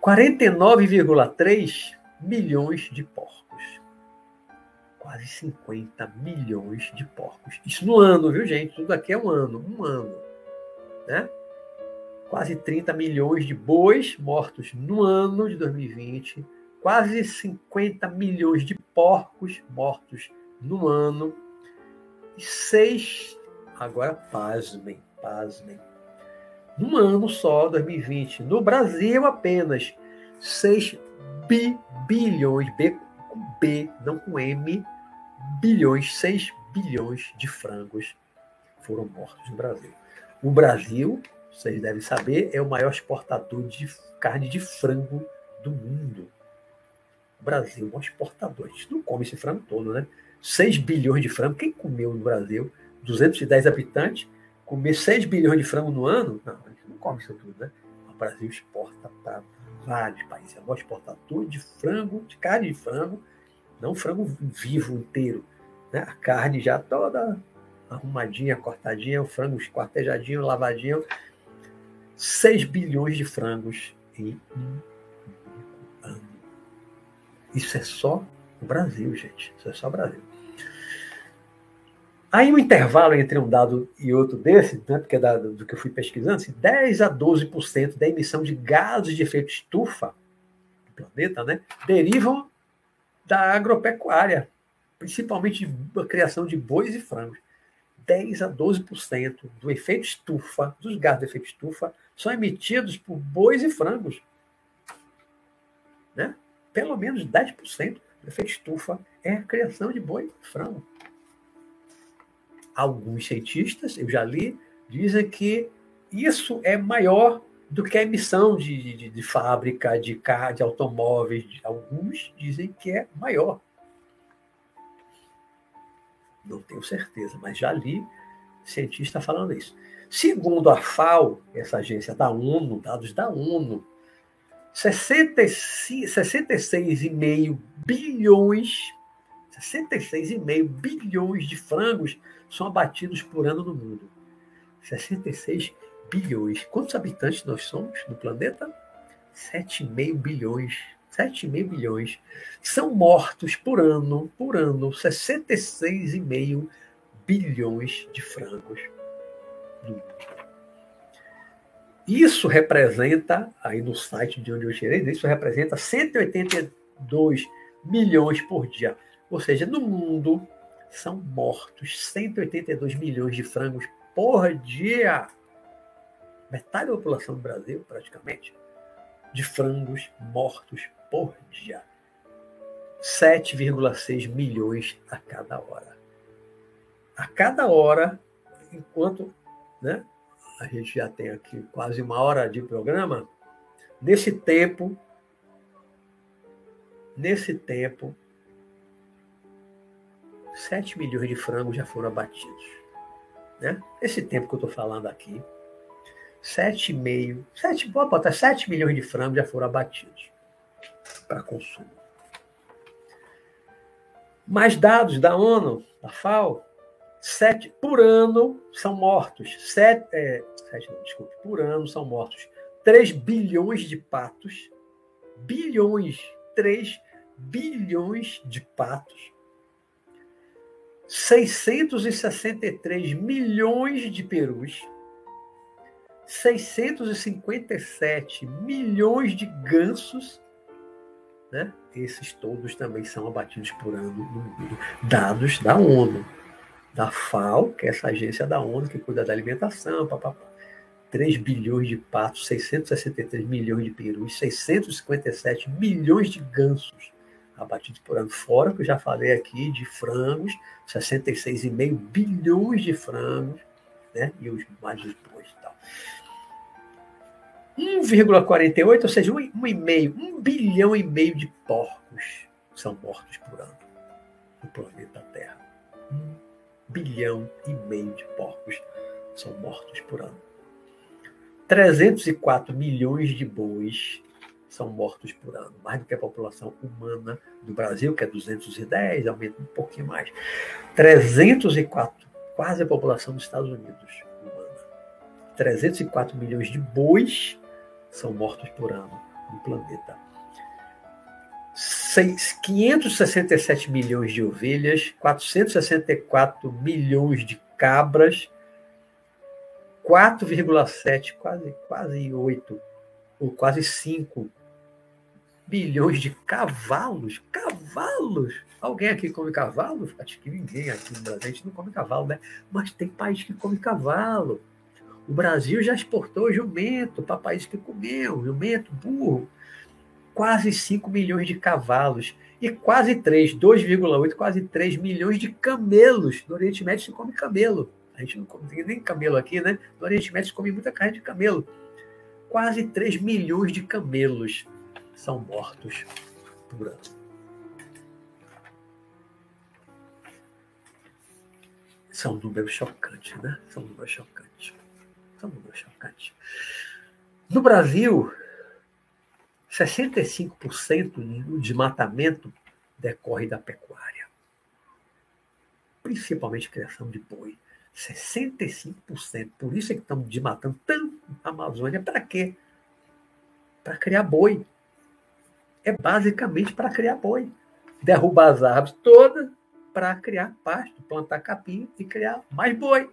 49,3 milhões de porcos. Quase 50 milhões de porcos. Isso no ano, viu, gente? Tudo aqui é um ano, um ano. Né? Quase 30 milhões de bois mortos no ano de 2020. Quase 50 milhões de porcos mortos no ano. E seis, agora pasmem, pasmem. Num ano só, 2020, no Brasil apenas 6 bi, bilhões, B com B, não com M, bilhões, 6 bilhões de frangos foram mortos no Brasil. O Brasil, vocês devem saber, é o maior exportador de carne de frango do mundo. O Brasil é um exportador. A gente não come esse frango todo, né? 6 bilhões de frango. Quem comeu no Brasil? 210 habitantes, comer 6 bilhões de frango no ano, não, a gente não come isso tudo, né? O Brasil exporta para vários países. É o maior exportador de frango, de carne de frango, não frango vivo inteiro. Né? A carne já toda arrumadinha, cortadinha, o frango esquartejadinho, lavadinho. 6 bilhões de frangos em um ano. Isso é só o Brasil, gente. Isso é só o Brasil. Aí o intervalo entre um dado e outro desse, né, porque é dado do que eu fui pesquisando, assim, 10 a 12% da emissão de gases de efeito estufa do planeta né, derivam da agropecuária, principalmente da criação de bois e frangos. 10 a 12% do efeito estufa, dos gases de efeito estufa, são emitidos por bois e frangos. Né? Pelo menos 10% do efeito estufa é a criação de boi e frango. Alguns cientistas, eu já li, dizem que isso é maior do que a emissão de, de, de fábrica, de carro, de automóveis. Alguns dizem que é maior. Não tenho certeza, mas já li cientista falando isso. Segundo a FAO, essa agência da ONU, dados da ONU, 66,5 bilhões, 66,5 bilhões de frangos são abatidos por ano no mundo. 66 bilhões. Quantos habitantes nós somos no planeta? 7,5 bilhões. 7,5 bilhões. São mortos por ano, por ano, 66,5 bilhões de frangos. Isso representa, aí no site de onde eu tirei, isso representa 182 milhões por dia. Ou seja, no mundo são mortos 182 milhões de frangos por dia. Metade da população do Brasil, praticamente, de frangos mortos por dia. 7,6 milhões a cada hora. A cada hora, enquanto né, a gente já tem aqui quase uma hora de programa, nesse tempo, nesse tempo, 7 milhões de frangos já foram abatidos. Né? Esse tempo que eu estou falando aqui, 7,5, 7, pode botar 7 milhões de frangos já foram abatidos para consumo. Mais dados da ONU, da FAO, sete por ano são mortos. Sete, é, sete não, desculpe, por ano são mortos 3 bilhões de patos. Bilhões, 3 bilhões de patos. 663 milhões de perus. 657 milhões de gansos, né? Esses todos também são abatidos por ano no mundo. Dados da ONU da FAO, que é essa agência da ONU que cuida da alimentação, papapá. 3 bilhões de patos, 663 milhões de perus, 657 milhões de gansos abatidos por ano. Fora que eu já falei aqui de frangos, 66,5 bilhões de frangos, né? e os mais depois e tal. 1,48, ou seja, um, um e meio, um bilhão e meio de porcos são mortos por ano no planeta Terra. Um bilhão e meio de porcos são mortos por ano. 304 milhões de bois são mortos por ano, mais do que a população humana do Brasil, que é 210, aumenta um pouquinho mais. 304, quase a população dos Estados Unidos humana. 304 milhões de bois são mortos por ano no planeta. 567 milhões de ovelhas, 464 milhões de cabras, 4,7, quase, quase 8, ou quase 5 bilhões de cavalos. Cavalos! Alguém aqui come cavalo? Acho que ninguém aqui no Brasil, não come cavalo, né? Mas tem país que come cavalo. O Brasil já exportou jumento para países que comiam, jumento, burro quase 5 milhões de cavalos e quase 3, 2,8, quase 3 milhões de camelos. No Oriente Médio se come camelo. A gente não come nem camelo aqui, né? No Oriente Médio se come muita carne de camelo. Quase 3 milhões de camelos são mortos por ano. São números chocantes, né? São números chocantes. São números chocantes. No Brasil, 65% do desmatamento decorre da pecuária, principalmente criação de boi. 65%. Por isso é que estamos desmatando tanto a Amazônia. Para quê? Para criar boi. É basicamente para criar boi. Derrubar as árvores todas para criar pasto, plantar capim e criar mais boi.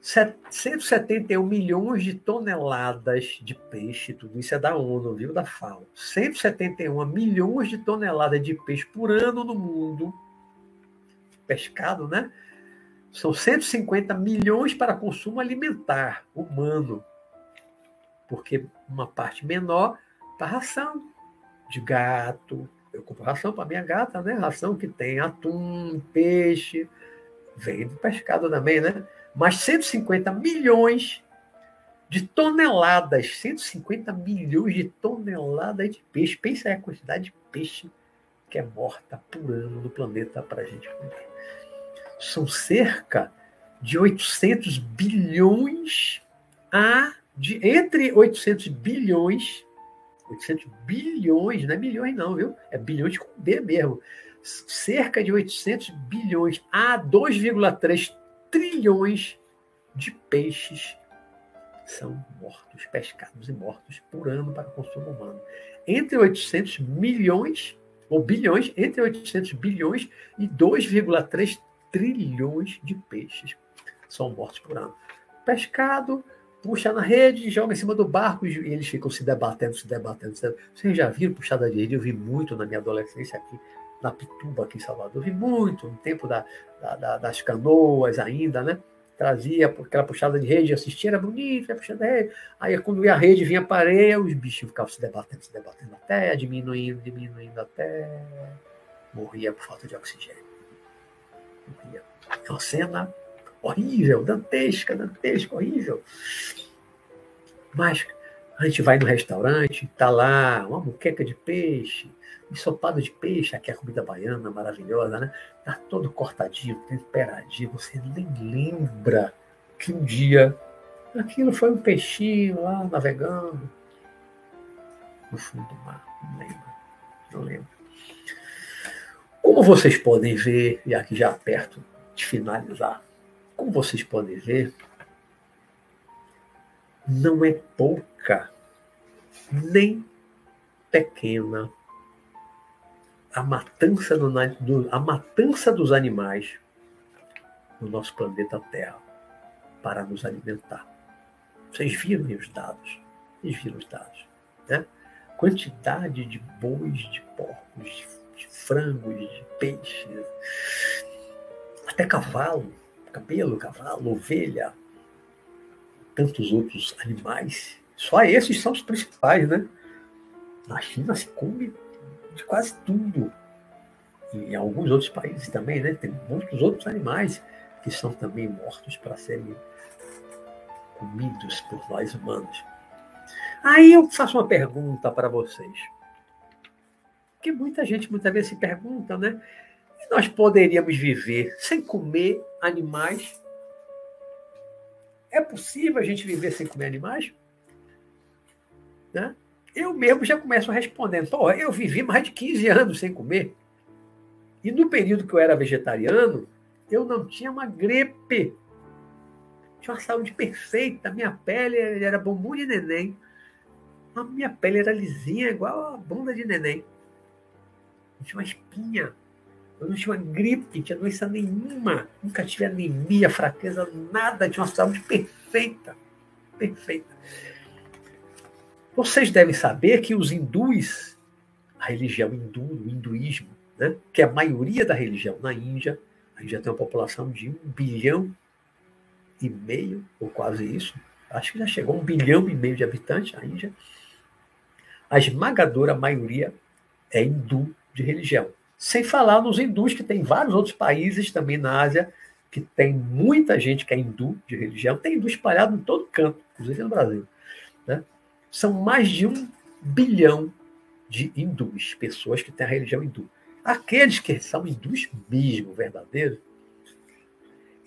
171 milhões de toneladas de peixe, tudo isso é da ONU, viu? Da FAO. 171 milhões de toneladas de peixe por ano no mundo. Pescado, né? São 150 milhões para consumo alimentar humano. Porque uma parte menor para ração de gato. Eu compro ração para minha gata, né? Ração que tem atum, peixe, vem do pescado também, né? mas 150 milhões de toneladas, 150 milhões de toneladas de peixe. Pensa aí a quantidade de peixe que é morta por ano no planeta para a gente comer. São cerca de 800 bilhões a de entre 800 bilhões 800 bilhões, não é milhões não, viu? É bilhões com B mesmo. Cerca de 800 bilhões a 2,3 trilhões de peixes são mortos, pescados e mortos por ano para consumo humano. Entre 800 milhões, ou bilhões, entre 800 bilhões e 2,3 trilhões de peixes são mortos por ano. Pescado, puxa na rede, joga em cima do barco e eles ficam se debatendo, se debatendo. Se debatendo. Vocês já viram puxada de rede? Eu vi muito na minha adolescência aqui na Pituba, aqui em Salvador. Eu vi muito no tempo da, da, da, das canoas ainda, né? Trazia aquela puxada de rede, assistia, era bonito, ia puxando de rede. Aí quando ia a rede, vinha a areia, os bichos ficavam se debatendo, se debatendo até, diminuindo, diminuindo até. Morria por falta de oxigênio. Morria. É uma cena horrível, dantesca, dantesca, horrível. Mas a gente vai no restaurante, tá lá uma muqueca de peixe, ensopado de peixe, aqui é a comida baiana maravilhosa, né? Tá todo cortadinho, temperadinho, você nem lembra que um dia aquilo foi um peixinho lá navegando no fundo do mar. Não lembro, não lembro. Como vocês podem ver, e aqui já perto de finalizar, como vocês podem ver, não é pouca, nem pequena a matança, do, do, a matança dos animais no nosso planeta Terra para nos alimentar. Vocês viram os dados? Vocês viram os dados? Né? Quantidade de bois, de porcos, de frangos, de peixes, até cavalo, cabelo, cavalo, ovelha, tantos outros animais. Só esses são os principais, né? Na China se come de quase tudo. E em alguns outros países também, né? Tem muitos outros animais que são também mortos para serem comidos por nós humanos. Aí eu faço uma pergunta para vocês. Que muita gente muitas vezes se pergunta, né? Nós poderíamos viver sem comer animais? É possível a gente viver sem comer animais? Né? eu mesmo já começo respondendo. Pô, eu vivi mais de 15 anos sem comer. E no período que eu era vegetariano, eu não tinha uma gripe. Tinha uma saúde perfeita. Minha pele era bumbum de neném. A minha pele era lisinha, igual a bunda de neném. Tinha uma espinha. Eu não tinha uma gripe, não tinha doença nenhuma. Nunca tive anemia, fraqueza, nada. Tinha uma saúde perfeita. Perfeita. Vocês devem saber que os hindus, a religião hindu, o hinduísmo, né, que é a maioria da religião na Índia, a Índia tem uma população de um bilhão e meio, ou quase isso, acho que já chegou a um bilhão e meio de habitantes a Índia. A esmagadora maioria é hindu de religião. Sem falar nos hindus, que tem vários outros países também na Ásia, que tem muita gente que é hindu de religião, tem hindu espalhado em todo canto, inclusive no Brasil. Né? São mais de um bilhão de hindus, pessoas que têm a religião hindu. Aqueles que são hindus mesmo, verdadeiros,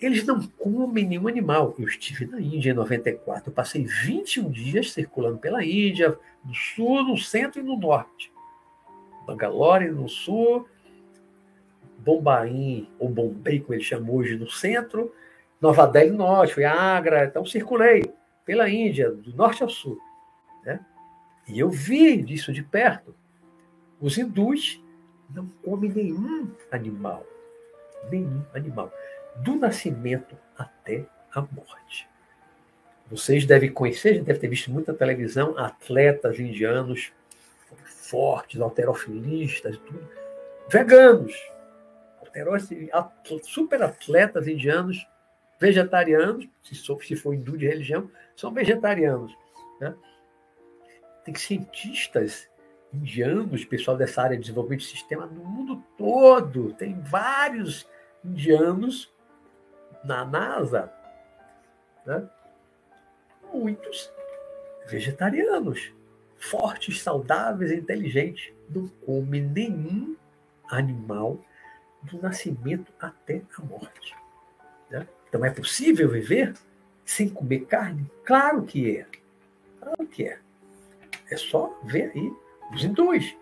eles não comem nenhum animal. Eu estive na Índia em 94, eu passei 21 dias circulando pela Índia, no sul, no centro e no norte. Bangalore no sul, Bombaim, ou Bombay, como ele chama hoje, no centro, Nova Delhi no norte, fui a Agra, então circulei pela Índia, do norte ao sul. Né? E eu vi isso de perto. Os hindus não come nenhum animal. Nenhum animal. Do nascimento até a morte. Vocês devem conhecer, devem ter visto muita televisão, atletas indianos fortes, alterofilistas, tudo, veganos, super atletas indianos, vegetarianos, se, se for hindu de religião, são vegetarianos. Né? Tem cientistas indianos, pessoal dessa área de desenvolvimento de sistema no mundo todo. Tem vários indianos na NASA. Né? Muitos vegetarianos, fortes, saudáveis, inteligentes. Não come nenhum animal do nascimento até a morte. Né? Então é possível viver sem comer carne? Claro que é. Claro que é. É só ver aí os hindus.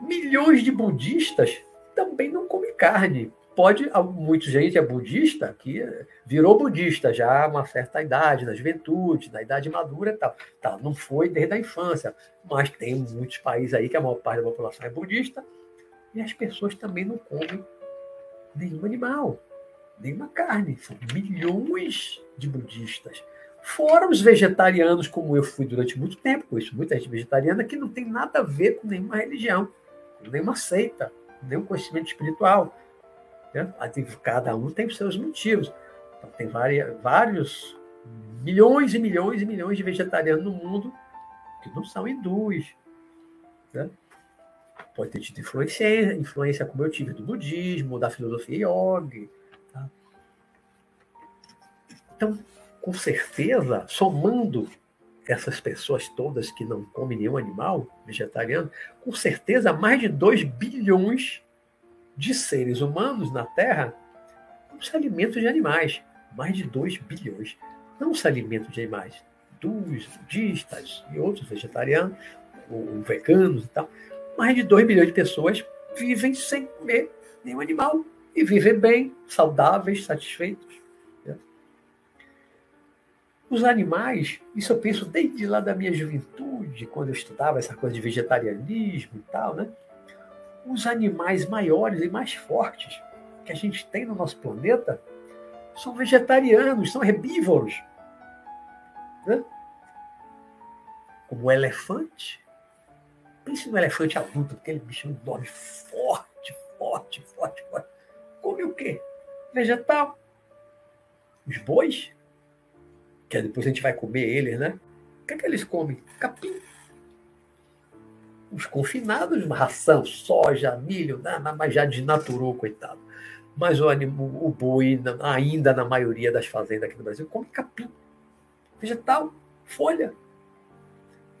Milhões de budistas também não comem carne. Pode, muita gente é budista que virou budista já a uma certa idade, na juventude, na idade madura e tal. Tá, não foi desde a infância, mas tem muitos países aí que a maior parte da população é budista e as pessoas também não comem nenhum animal, nenhuma carne. São milhões de budistas. Fora os vegetarianos, como eu fui durante muito tempo, conheço muita gente vegetariana que não tem nada a ver com nenhuma religião, nenhuma seita, nenhum conhecimento espiritual. Né? Cada um tem os seus motivos. Então, tem várias, vários milhões e milhões e milhões de vegetarianos no mundo que não são hindus. Né? Pode ter tido influência, influência, como eu tive, do budismo, da filosofia yoga. Tá? Então, com certeza, somando essas pessoas todas que não comem nenhum animal vegetariano, com certeza mais de 2 bilhões de seres humanos na Terra não se alimentam de animais. Mais de 2 bilhões não se alimentam de animais. Dos budistas e outros vegetarianos, ou veganos e tal. Mais de 2 bilhões de pessoas vivem sem comer nenhum animal e vivem bem, saudáveis, satisfeitos. Os animais, isso eu penso desde lá da minha juventude, quando eu estudava essa coisa de vegetarianismo e tal, né? Os animais maiores e mais fortes que a gente tem no nosso planeta são vegetarianos, são herbívoros. Né? Como o elefante. Pense no elefante adulto, aquele bicho enorme, forte, forte, forte, forte. Come o quê? Vegetal. Os bois que depois a gente vai comer eles, né? O que, é que eles comem? Capim. Os confinados, ração, soja, milho, mas já desnaturou, coitado. Mas o, o boi, ainda na maioria das fazendas aqui no Brasil, come capim. Vegetal, folha.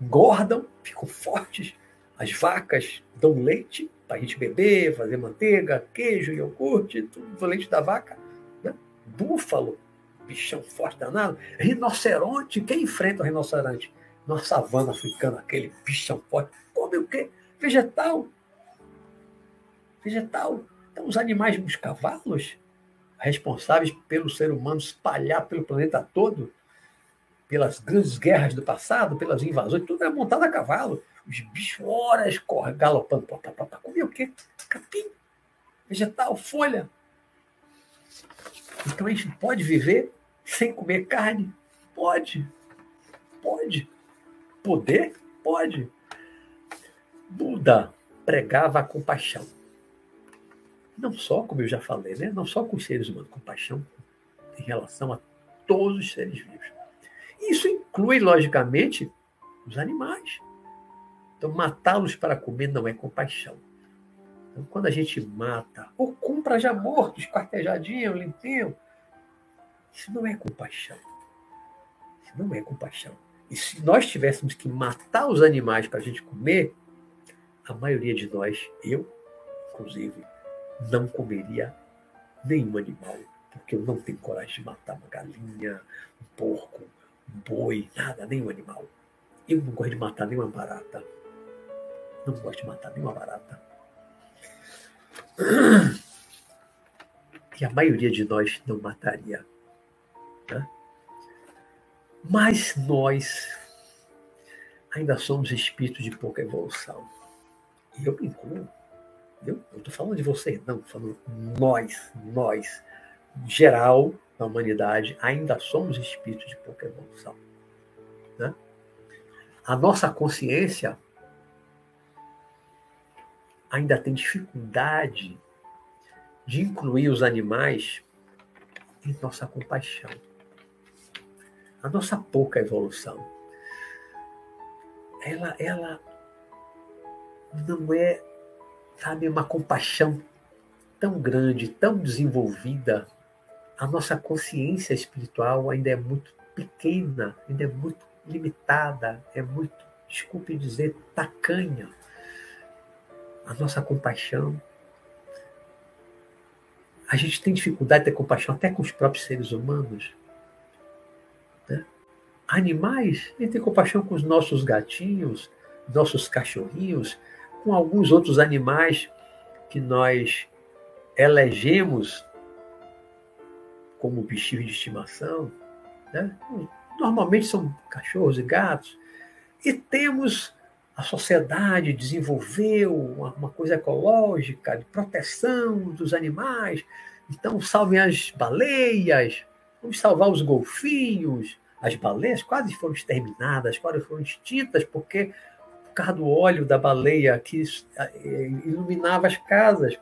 Engordam, ficam fortes. As vacas dão leite para a gente beber, fazer manteiga, queijo, iogurte, tudo do leite da vaca. Né? Búfalo, bichão forte danado. Rinoceronte, quem enfrenta o rinoceronte? Na savana africana, aquele bichão forte. Come o quê? Vegetal. Vegetal. Então, os animais, os cavalos, responsáveis pelo ser humano espalhar pelo planeta todo, pelas grandes guerras do passado, pelas invasões, tudo era montado a cavalo. Os bichos, horas, correm, galopando. Pá, pá, pá, Comia o quê? Capim. Vegetal, folha. Então a gente pode viver sem comer carne? Pode. Pode. Poder? Pode. Buda pregava a compaixão. Não só, como eu já falei, né? não só com os seres humanos, compaixão em relação a todos os seres vivos. Isso inclui, logicamente, os animais. Então, matá-los para comer não é compaixão. Então, quando a gente mata, ou compra já morto, esquartejadinho, limpinho, isso não é compaixão. Isso não é compaixão. E se nós tivéssemos que matar os animais para a gente comer, a maioria de nós, eu, inclusive, não comeria nenhum animal, porque eu não tenho coragem de matar uma galinha, um porco, um boi, nada, nenhum animal. Eu não gosto de matar nenhuma barata. Não gosto de matar nenhuma barata. E a maioria de nós não mataria Tá? Mas nós ainda somos espíritos de pouca evolução. E eu me incluo. Eu estou falando de você, não, falando nós, nós, geral, na humanidade, ainda somos espíritos de pouca evolução. Né? A nossa consciência ainda tem dificuldade de incluir os animais em nossa compaixão. A nossa pouca evolução, ela, ela não é, sabe, uma compaixão tão grande, tão desenvolvida. A nossa consciência espiritual ainda é muito pequena, ainda é muito limitada, é muito, desculpe dizer, tacanha. A nossa compaixão. A gente tem dificuldade de ter compaixão até com os próprios seres humanos. Né? Animais, a gente tem compaixão com os nossos gatinhos, nossos cachorrinhos, com alguns outros animais que nós elegemos como bichinhos de estimação. Né? Normalmente são cachorros e gatos. E temos a sociedade desenvolveu uma, coisa ecológica de proteção dos animais. Então, salvem as baleias, vamos salvar os golfinhos. As baleias quase foram exterminadas, quase foram extintas, porque por causa do óleo da baleia que eh, iluminava as casas.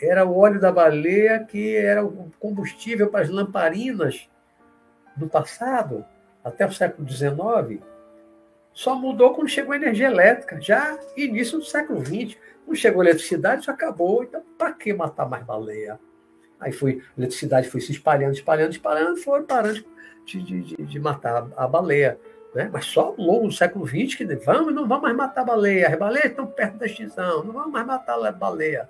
Era o óleo da baleia que era o combustível para as lamparinas no passado, até o século XIX. Só mudou quando chegou a energia elétrica, já início do século XX. Quando chegou a eletricidade, isso acabou. Então, para que matar mais baleia? Aí foi, a eletricidade foi se espalhando, espalhando, espalhando, foram parando de, de, de, de matar a baleia. Né? Mas só ao longo do século XX que vamos, não vamos mais matar a baleia. As baleias estão perto da extinção, não vamos mais matar a baleia.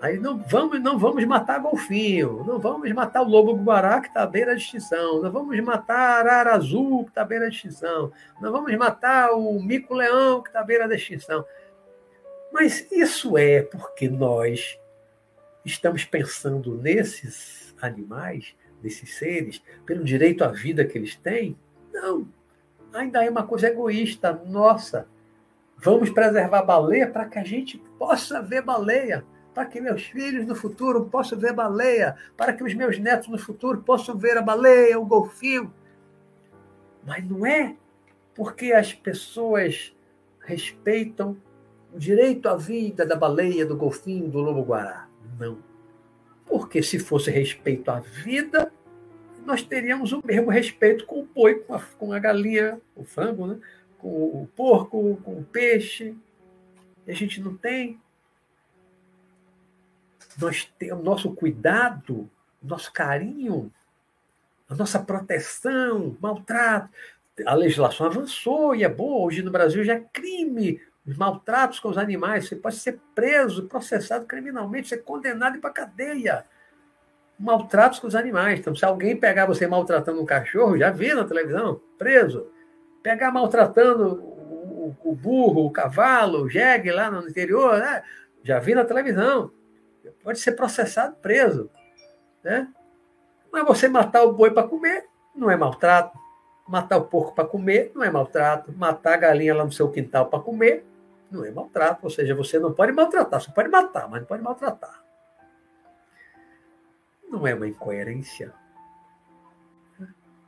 Aí não vamos, não vamos matar golfinho, não vamos matar o lobo guará que está à beira de extinção, não vamos matar a arara azul que está à beira de extinção, não vamos matar o mico-leão que está à beira da extinção. Mas isso é porque nós estamos pensando nesses animais, nesses seres, pelo direito à vida que eles têm? Não. Ainda é uma coisa egoísta nossa. Vamos preservar a baleia para que a gente possa ver baleia para que meus filhos no futuro possam ver baleia, para que os meus netos no futuro possam ver a baleia, o golfinho. Mas não é porque as pessoas respeitam o direito à vida da baleia, do golfinho, do lobo-guará. Não. Porque se fosse respeito à vida, nós teríamos o mesmo respeito com o boi, com a, com a galinha, o frango, né? com o porco, com o peixe. E a gente não tem nós temos nosso cuidado, nosso carinho, a nossa proteção, maltrato. A legislação avançou e é boa. Hoje no Brasil já é crime os maltratos com os animais. Você pode ser preso, processado criminalmente, ser condenado para cadeia. Maltratos com os animais. Então, se alguém pegar você maltratando um cachorro, já vi na televisão, preso. Pegar maltratando o, o burro, o cavalo, o jegue lá no interior, né? já vi na televisão pode ser processado, preso. Né? Mas você matar o boi para comer não é maltrato. Matar o porco para comer não é maltrato. Matar a galinha lá no seu quintal para comer não é maltrato. Ou seja, você não pode maltratar, você pode matar, mas não pode maltratar. Não é uma incoerência.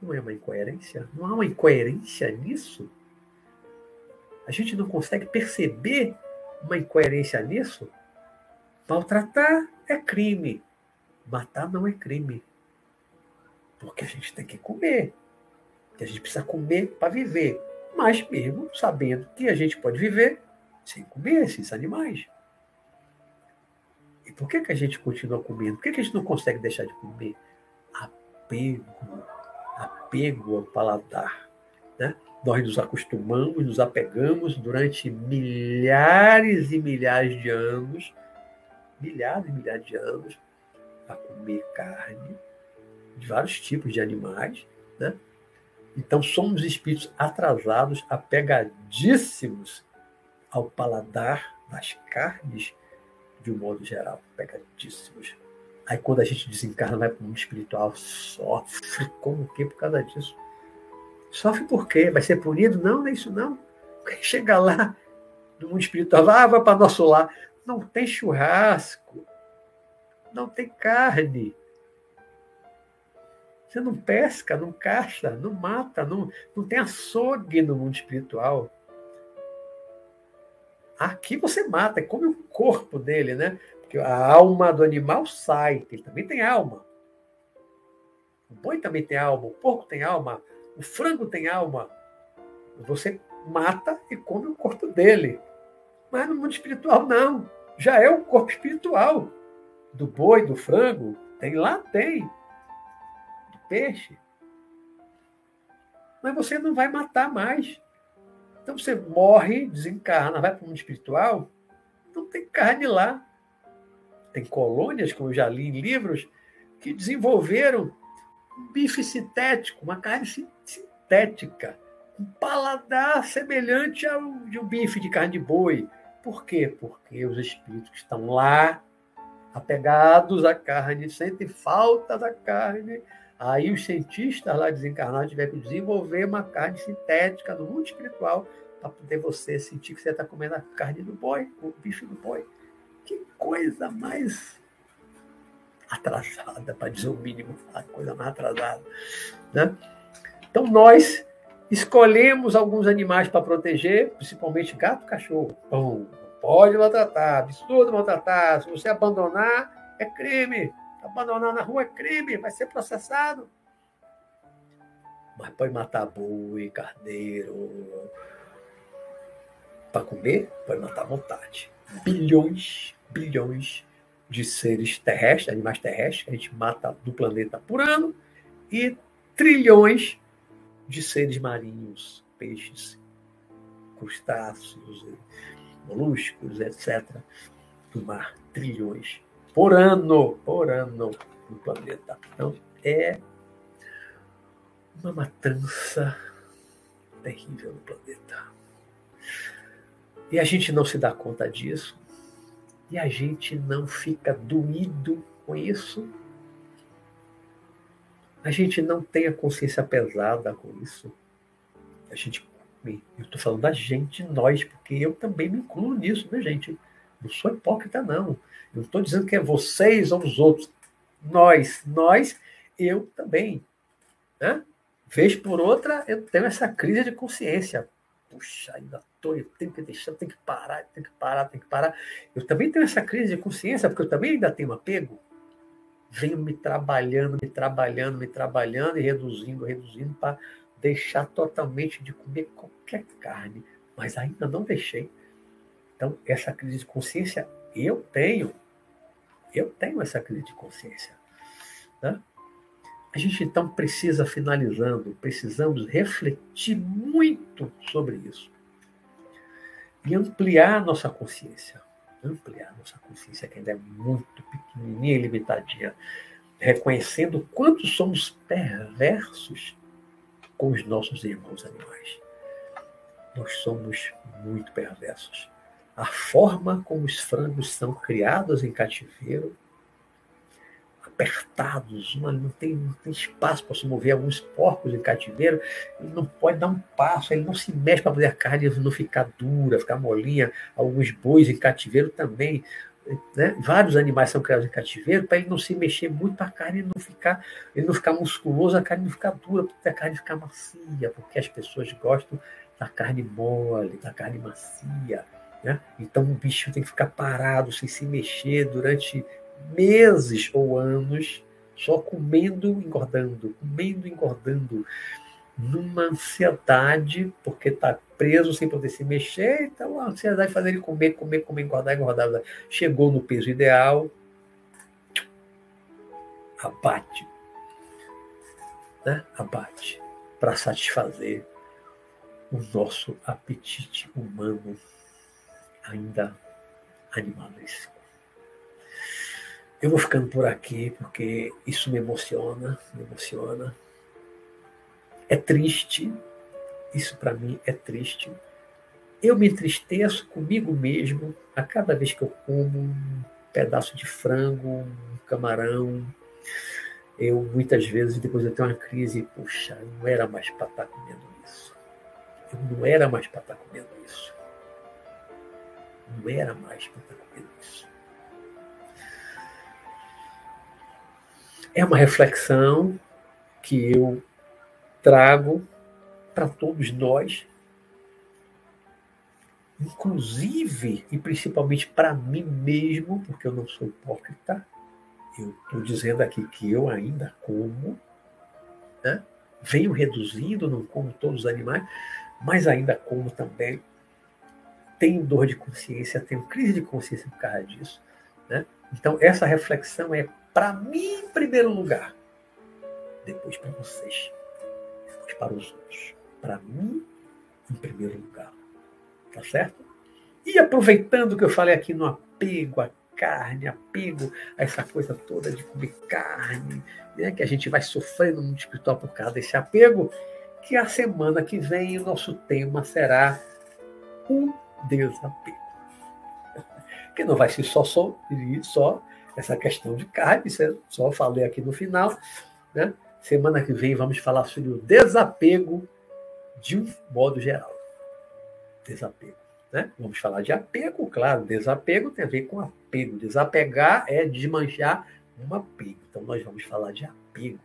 Não é uma incoerência? Não há uma incoerência nisso? A gente não consegue perceber uma incoerência nisso? Maltratar é crime. Matar não é crime. Porque a gente tem que comer. Que a gente precisa comer para viver. Mas mesmo sabendo que a gente pode viver sem comer esses animais. E por que, que a gente continua comendo? Por que, que a gente não consegue deixar de comer? Apego. Apego ao paladar. Né? Nós nos acostumamos, nos apegamos durante milhares e milhares de anos milhares e milhares de anos a comer carne de vários tipos de animais, né? Então somos espíritos atrasados, apegadíssimos ao paladar das carnes de um modo geral, apegadíssimos. Aí quando a gente desencarna, vai para o mundo espiritual, sofre. Como que por causa disso? Sofre por quê? Vai ser punido? Não, não é isso não. Chega lá, no mundo espiritual, ah, vai para nosso lar. Não tem churrasco, não tem carne. Você não pesca, não caça, não mata, não, não tem açougue no mundo espiritual. Aqui você mata, come o corpo dele, né? Porque a alma do animal sai, ele também tem alma. O boi também tem alma, o porco tem alma, o frango tem alma. Você mata e come o corpo dele. Mas no mundo espiritual, não. Já é o corpo espiritual. Do boi, do frango, tem lá, tem. Do peixe. Mas você não vai matar mais. Então você morre, desencarna, vai para o mundo espiritual, não tem carne lá. Tem colônias, como eu já li em livros, que desenvolveram um bife sintético, uma carne sintética, um paladar semelhante ao de um bife de carne de boi. Por quê? Porque os espíritos que estão lá, apegados à carne, sentem falta da carne. Aí os cientistas lá desencarnados tiveram que desenvolver uma carne sintética no mundo espiritual para poder você sentir que você está comendo a carne do boi, o bife do boi. Que coisa mais atrasada, para dizer o mínimo, a coisa mais atrasada. Né? Então, nós escolhemos alguns animais para proteger, principalmente gato e cachorro. Não pode maltratar, absurdo maltratar. Se você abandonar, é crime. Abandonar na rua é crime, vai ser processado. Mas pode matar boi, carneiro, para comer, pode matar à vontade. Bilhões, bilhões de seres terrestres, animais terrestres, que a gente mata do planeta por ano, e trilhões de seres marinhos, peixes, crustáceos, moluscos, etc., do mar. Trilhões por ano, por ano no planeta. Então, é uma matança terrível no planeta. E a gente não se dá conta disso. E a gente não fica doído com isso. A gente não tem a consciência pesada com isso. A gente, eu estou falando da gente, nós, porque eu também me incluo nisso, né, gente? Não sou hipócrita, não. Eu estou dizendo que é vocês ou os outros. Nós, nós, eu também. Né? Vez por outra, eu tenho essa crise de consciência puxa, ainda tô, eu tenho que deixar, tenho que parar, tenho que parar, tenho que parar. Eu também tenho essa crise de consciência, porque eu também ainda tenho apego. Venho me trabalhando, me trabalhando, me trabalhando e reduzindo, reduzindo para deixar totalmente de comer qualquer carne, mas ainda não deixei. Então, essa crise de consciência eu tenho. Eu tenho essa crise de consciência. Né? A gente então precisa, finalizando, precisamos refletir muito sobre isso e ampliar nossa consciência. Ampliar nossa consciência, que ainda é muito pequenininha e limitadinha, reconhecendo quanto somos perversos com os nossos irmãos animais. Nós somos muito perversos. A forma como os frangos são criados em cativeiro apertados, não tem, não tem espaço para se mover. Alguns porcos em cativeiro, ele não pode dar um passo, ele não se mexe para poder a carne não ficar dura, ficar molinha. Alguns bois em cativeiro também. Né? Vários animais são criados em cativeiro para ele não se mexer muito, para a carne não ficar, ele não ficar musculoso, a carne não ficar dura, a carne ficar macia, porque as pessoas gostam da carne mole, da carne macia. Né? Então o bicho tem que ficar parado, sem se mexer durante meses ou anos só comendo, engordando, comendo, engordando, numa ansiedade, porque está preso sem poder se mexer, então a ansiedade faz ele comer, comer, comer, engordar, engordar. Chegou no peso ideal, abate, né? abate, para satisfazer o nosso apetite humano ainda animalesco. Eu vou ficando por aqui porque isso me emociona, me emociona. É triste, isso para mim é triste. Eu me entristeço comigo mesmo a cada vez que eu como um pedaço de frango, um camarão. Eu muitas vezes depois eu tenho uma crise, puxa, eu não era mais para estar tá comendo isso. Eu não era mais para estar tá comendo isso. não era mais para estar comendo isso. É uma reflexão que eu trago para todos nós, inclusive e principalmente para mim mesmo, porque eu não sou hipócrita. Eu estou dizendo aqui que eu ainda como, né? venho reduzindo, não como todos os animais, mas ainda como também. Tenho dor de consciência, tenho crise de consciência por causa disso. Né? Então, essa reflexão é para mim em primeiro lugar, depois para vocês, para os outros. Para mim em primeiro lugar. Tá certo? E aproveitando que eu falei aqui no apego à carne, apego a essa coisa toda de comer carne, né, que a gente vai sofrendo no espiritual por causa desse apego, que a semana que vem o nosso tema será o desapego. Que não vai ser só, só, só essa questão de carne, isso é só falei aqui no final. Né? Semana que vem vamos falar sobre o desapego de um modo geral. Desapego. Né? Vamos falar de apego, claro. Desapego tem a ver com apego. Desapegar é desmanchar um apego. Então, nós vamos falar de apego.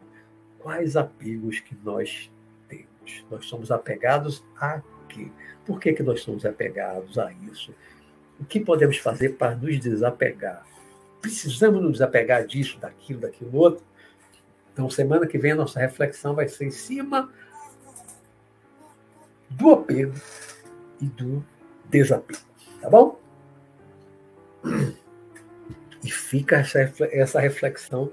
Quais apegos que nós temos? Nós somos apegados a quê? Por que, que nós somos apegados a isso? O que podemos fazer para nos desapegar? Precisamos nos desapegar disso, daquilo, daquilo outro? Então, semana que vem, a nossa reflexão vai ser em cima do apego e do desapego. Tá bom? E fica essa, reflexão,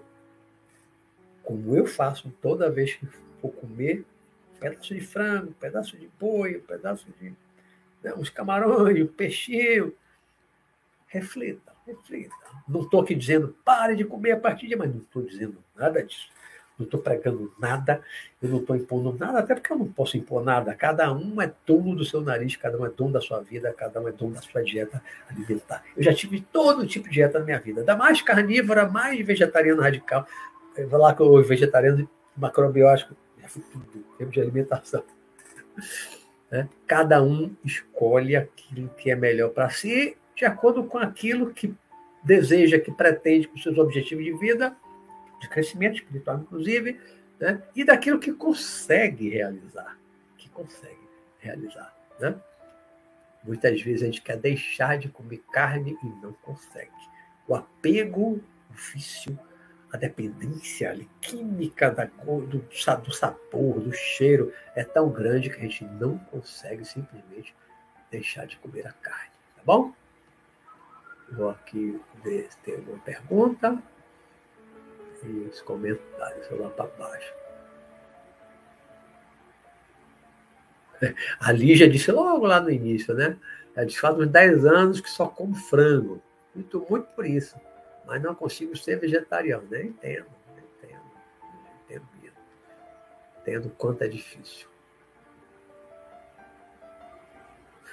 como eu faço toda vez que for comer um pedaço de frango, um pedaço de boi, um pedaço de né, uns camarões, um peixinho. Reflita, reflita. Não estou aqui dizendo pare de comer a partir de mas não estou dizendo nada disso não estou pregando nada, eu não estou impondo nada, até porque eu não posso impor nada. Cada um é dono do seu nariz, cada um é dono da sua vida, cada um é dono da sua dieta alimentar. Eu já tive todo tipo de dieta na minha vida, da mais carnívora, mais vegetariano radical. Eu vou lá com o vegetariano macrobiótico, tempo de alimentação. Né? Cada um escolhe aquilo que é melhor para si, de acordo com aquilo que deseja, que pretende com seus objetivos de vida de crescimento espiritual, inclusive, né? e daquilo que consegue realizar, que consegue realizar. Né? Muitas vezes a gente quer deixar de comer carne e não consegue. O apego, o vício, a dependência química da do, do sabor, do cheiro é tão grande que a gente não consegue simplesmente deixar de comer a carne. Tá bom? Vou aqui ver se tem alguma pergunta e os comentários lá para baixo. A Lígia disse logo lá no início, né? Ela disse, faz uns 10 anos que só como frango. Muito, muito por isso. Mas não consigo ser vegetariano. Nem entendo, nem entendo. Nem entendo mesmo. Entendo o quanto é difícil.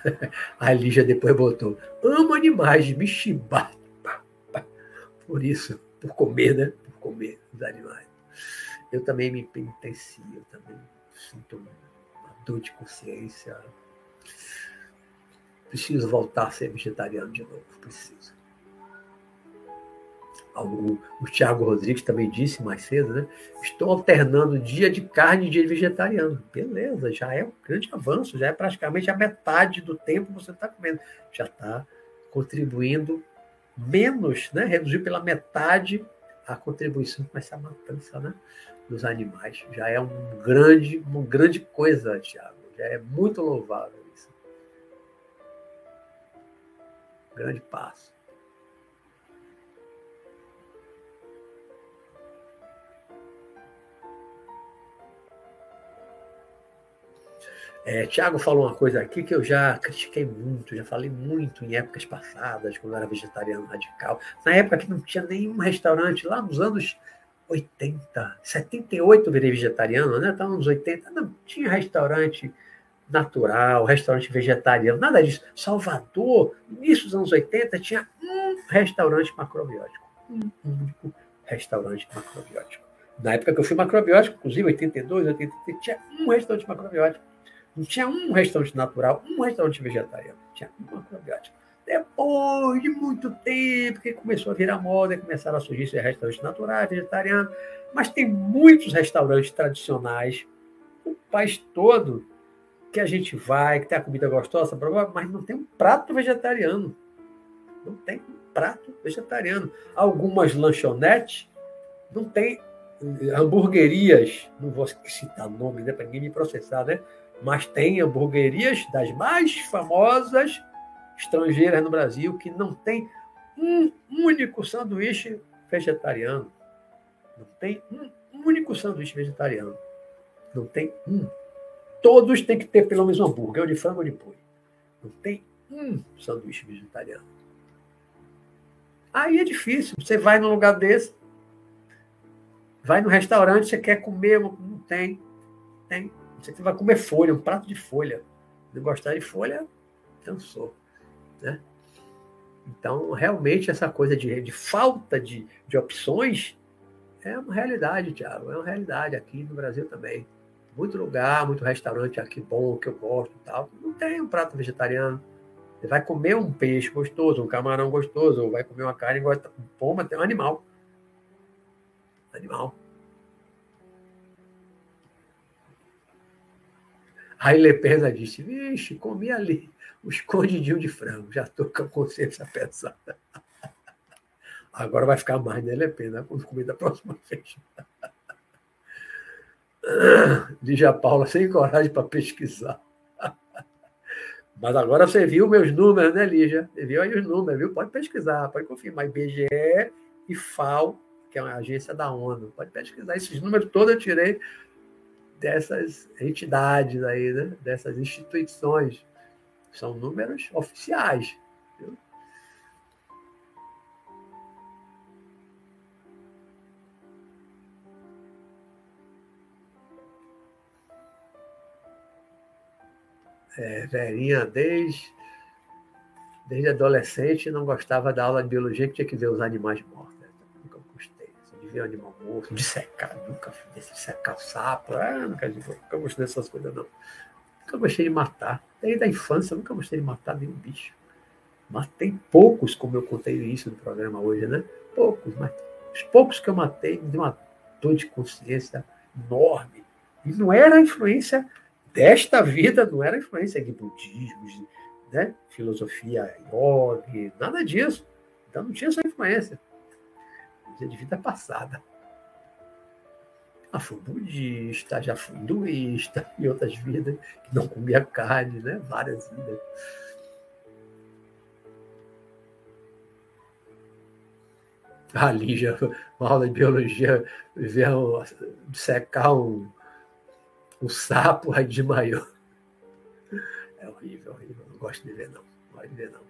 A Lígia depois botou, amo animais, me. Por isso, por comer, né? Comer os animais. Eu também me penitencio, eu também sinto uma dor de consciência. Preciso voltar a ser vegetariano de novo, preciso. O, o Tiago Rodrigues também disse mais cedo, né? Estou alternando dia de carne e dia de vegetariano. Beleza, já é um grande avanço, já é praticamente a metade do tempo que você está comendo. Já está contribuindo menos, né? Reduziu pela metade a contribuição com essa matança né, dos animais. Já é um grande, uma grande coisa, Tiago. Já é muito louvável isso. Grande passo. É, Tiago falou uma coisa aqui que eu já critiquei muito, já falei muito em épocas passadas, quando eu era vegetariano radical. Na época que não tinha nenhum restaurante, lá nos anos 80, 78 eu virei vegetariano, né? Estava nos 80, não tinha restaurante natural, restaurante vegetariano, nada disso. Salvador, início dos anos 80, tinha um restaurante macrobiótico. Um único restaurante macrobiótico. Na época que eu fui macrobiótico, inclusive 82, 83, tinha um restaurante macrobiótico. Não tinha um restaurante natural, um restaurante vegetariano. Tinha uma macrobiótica. Depois de muito tempo que começou a virar moda, começaram a surgir restaurantes naturais, vegetarianos, mas tem muitos restaurantes tradicionais, o país todo, que a gente vai, que tem a comida gostosa, mas não tem um prato vegetariano. Não tem um prato vegetariano. Algumas lanchonetes não tem hamburguerias, não vou citar nome né, para ninguém me processar, né? Mas tem hamburguerias das mais famosas estrangeiras no Brasil que não tem um único sanduíche vegetariano. Não tem um único sanduíche vegetariano. Não tem um. Todos têm que ter pelo menos um hambúrguer, ou de frango ou de boi. Não tem um sanduíche vegetariano. Aí é difícil. Você vai num lugar desse, vai no restaurante, você quer comer, não tem. Tem. Você vai comer folha, um prato de folha. Se gostar de folha, cansou. Né? Então, realmente, essa coisa de, de falta de, de opções é uma realidade, Tiago. É uma realidade aqui no Brasil também. Muito lugar, muito restaurante aqui bom, que eu gosto e tal. Não tem um prato vegetariano. Você vai comer um peixe gostoso, um camarão gostoso, ou vai comer uma carne gostosa. Pomba tem um animal. Animal. Aí Lepena disse: Vixe, comi ali o escondidinho de frango, já estou com a consciência pesada. Agora vai ficar mais, né, Lepena, quando comer da próxima vez. Lígia Paula, sem coragem para pesquisar. Mas agora você viu meus números, né, Lígia? Você viu aí os números, viu? Pode pesquisar, pode confirmar. IBGE e FAO, que é uma agência da ONU. Pode pesquisar. Esses números todos eu tirei dessas entidades aí, né? dessas instituições. São números oficiais. Viu? É, Verinha, desde, desde adolescente, não gostava da aula de biologia que tinha que ver os animais mortos ver animal morto, de secar, nunca de secar sapo, ah, nunca, nunca gostei dessas coisas, não. Nunca gostei de matar. Desde a infância, nunca gostei de matar nenhum bicho. Matei poucos, como eu contei isso no programa hoje, né? Poucos, mas os poucos que eu matei me deu uma dor de consciência enorme. E não era a influência desta vida, não era a influência de budismo, né? filosofia yoga, nada disso. Então não tinha essa influência de vida passada. Já fui budista, já fui hinduísta, e outras vidas que não comia carne, né? Várias vidas. Ali já, uma aula de biologia, ver secar um, um sapo, aí desmaiou. É horrível, horrível. Não gosto de ver, não. Não gosto de ver, não.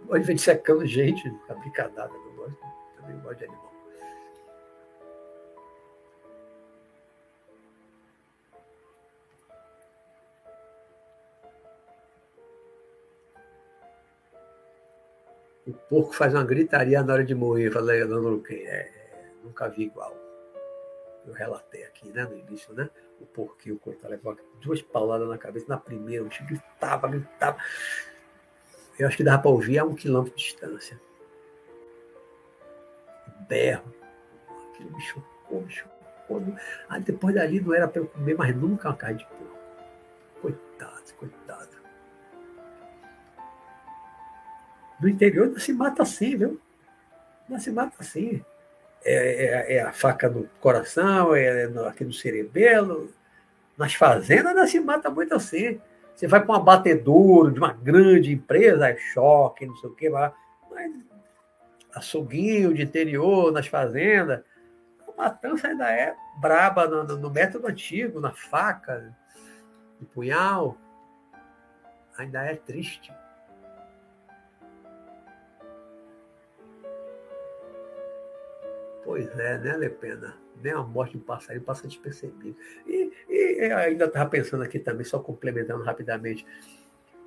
Não gosto de ver secando gente, a brincadada, não gosto. Também gosto de animal. O porco faz uma gritaria na hora de morrer. Falei, Leandro Luquem, é, nunca vi igual. Eu relatei aqui, né, no início, né? O porquinho, coitado, levou duas pauladas na cabeça. Na primeira, o bicho gritava, gritava. Eu acho que dava para ouvir a um quilômetro de distância. Berro. Aquilo me chocou, me chocou. Aí depois dali não era para eu comer mais nunca uma carne de porco. Coitado, coitado. No interior não se mata assim, viu? Não se mata assim. É, é, é a faca no coração, é no, aqui no cerebelo. Nas fazendas não se mata muito assim. Você vai para um abatedouro de uma grande empresa, é choque, não sei o quê, mas açouguinho de interior, nas fazendas, a matança ainda é braba no, no, método antigo, na faca, no punhal. Ainda é triste. Pois é, né, Lepena? Nem a morte de um passarinho passa despercebido. E, e ainda estava pensando aqui também, só complementando rapidamente,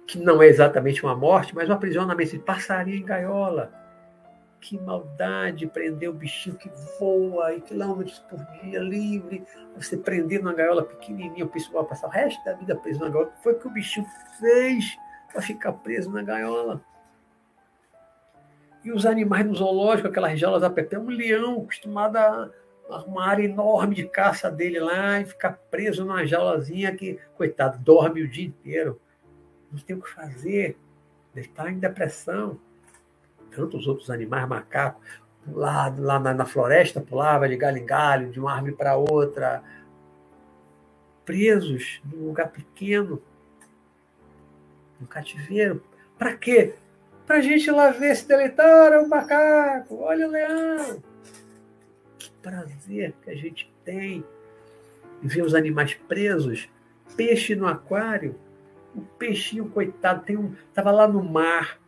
que não é exatamente uma morte, mas um aprisionamento de passarinho em gaiola. Que maldade prender o bichinho que voa e quilômetros por dia livre. Você prender numa gaiola pequenininha, o pessoal vai passar o resto da vida preso na gaiola. Foi o que o bichinho fez para ficar preso na gaiola. E os animais no zoológico, aquelas jaulas apertadas, um leão acostumado a uma área enorme de caça dele lá e ficar preso numa jaulazinha que, coitado, dorme o dia inteiro. Não tem o que fazer. Ele está em depressão. Tantos outros animais, macacos, lá, lá na, na floresta, pulava de galho em galho, de uma árvore para outra, presos num lugar pequeno, no cativeiro. Para quê? Para a gente lá ver se deleitar, o macaco, olha o leão. Que prazer que a gente tem em ver os animais presos, peixe no aquário, o peixinho, coitado, tem um, estava lá no mar,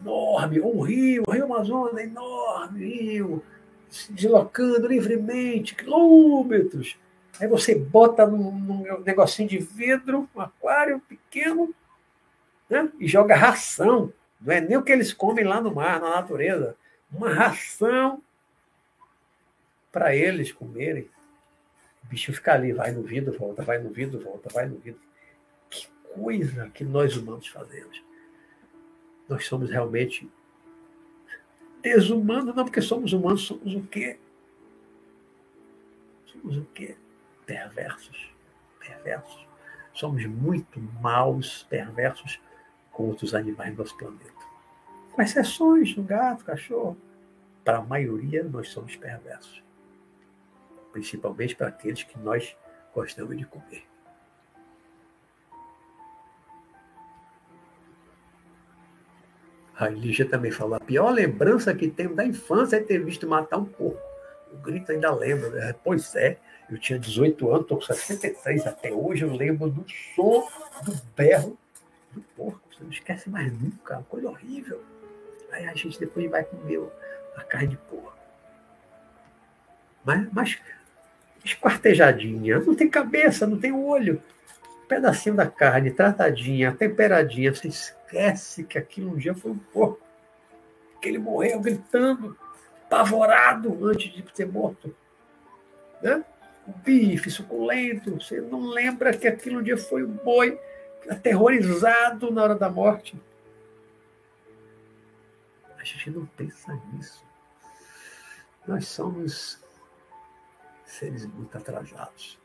enorme, um rio, o rio Amazonas, enorme rio, se deslocando livremente, quilômetros. Aí você bota num, num negocinho de vidro, um aquário pequeno, né? e joga ração. Não é nem o que eles comem lá no mar, na natureza. Uma ração para eles comerem. O bicho fica ali, vai no vidro, volta, vai no vidro, volta, vai no vidro. Que coisa que nós humanos fazemos. Nós somos realmente desumanos, não porque somos humanos, somos o quê? Somos o quê? Perversos. Perversos. Somos muito maus, perversos com outros animais do nosso planeta. Com exceções do gato, cachorro. Para a maioria, nós somos perversos. Principalmente para aqueles que nós gostamos de comer. A Lígia também falou: a pior lembrança que tenho da infância é ter visto matar um porco. O grito ainda lembra. Né? Pois é, eu tinha 18 anos, estou com 63. Até hoje eu lembro do som do berro do porco. Você não esquece mais nunca, uma coisa horrível. Aí a gente depois vai comer a carne de porco. Mas, mas esquartejadinha, não tem cabeça, não tem olho. Um pedacinho da carne, tratadinha, temperadinha, você esquece que aquilo um dia foi um porco. Que ele morreu gritando, apavorado antes de ser morto. Né? O bife suculento, você não lembra que aquilo um dia foi um boi aterrorizado na hora da morte. A gente não pensa nisso. Nós somos seres muito atrasados.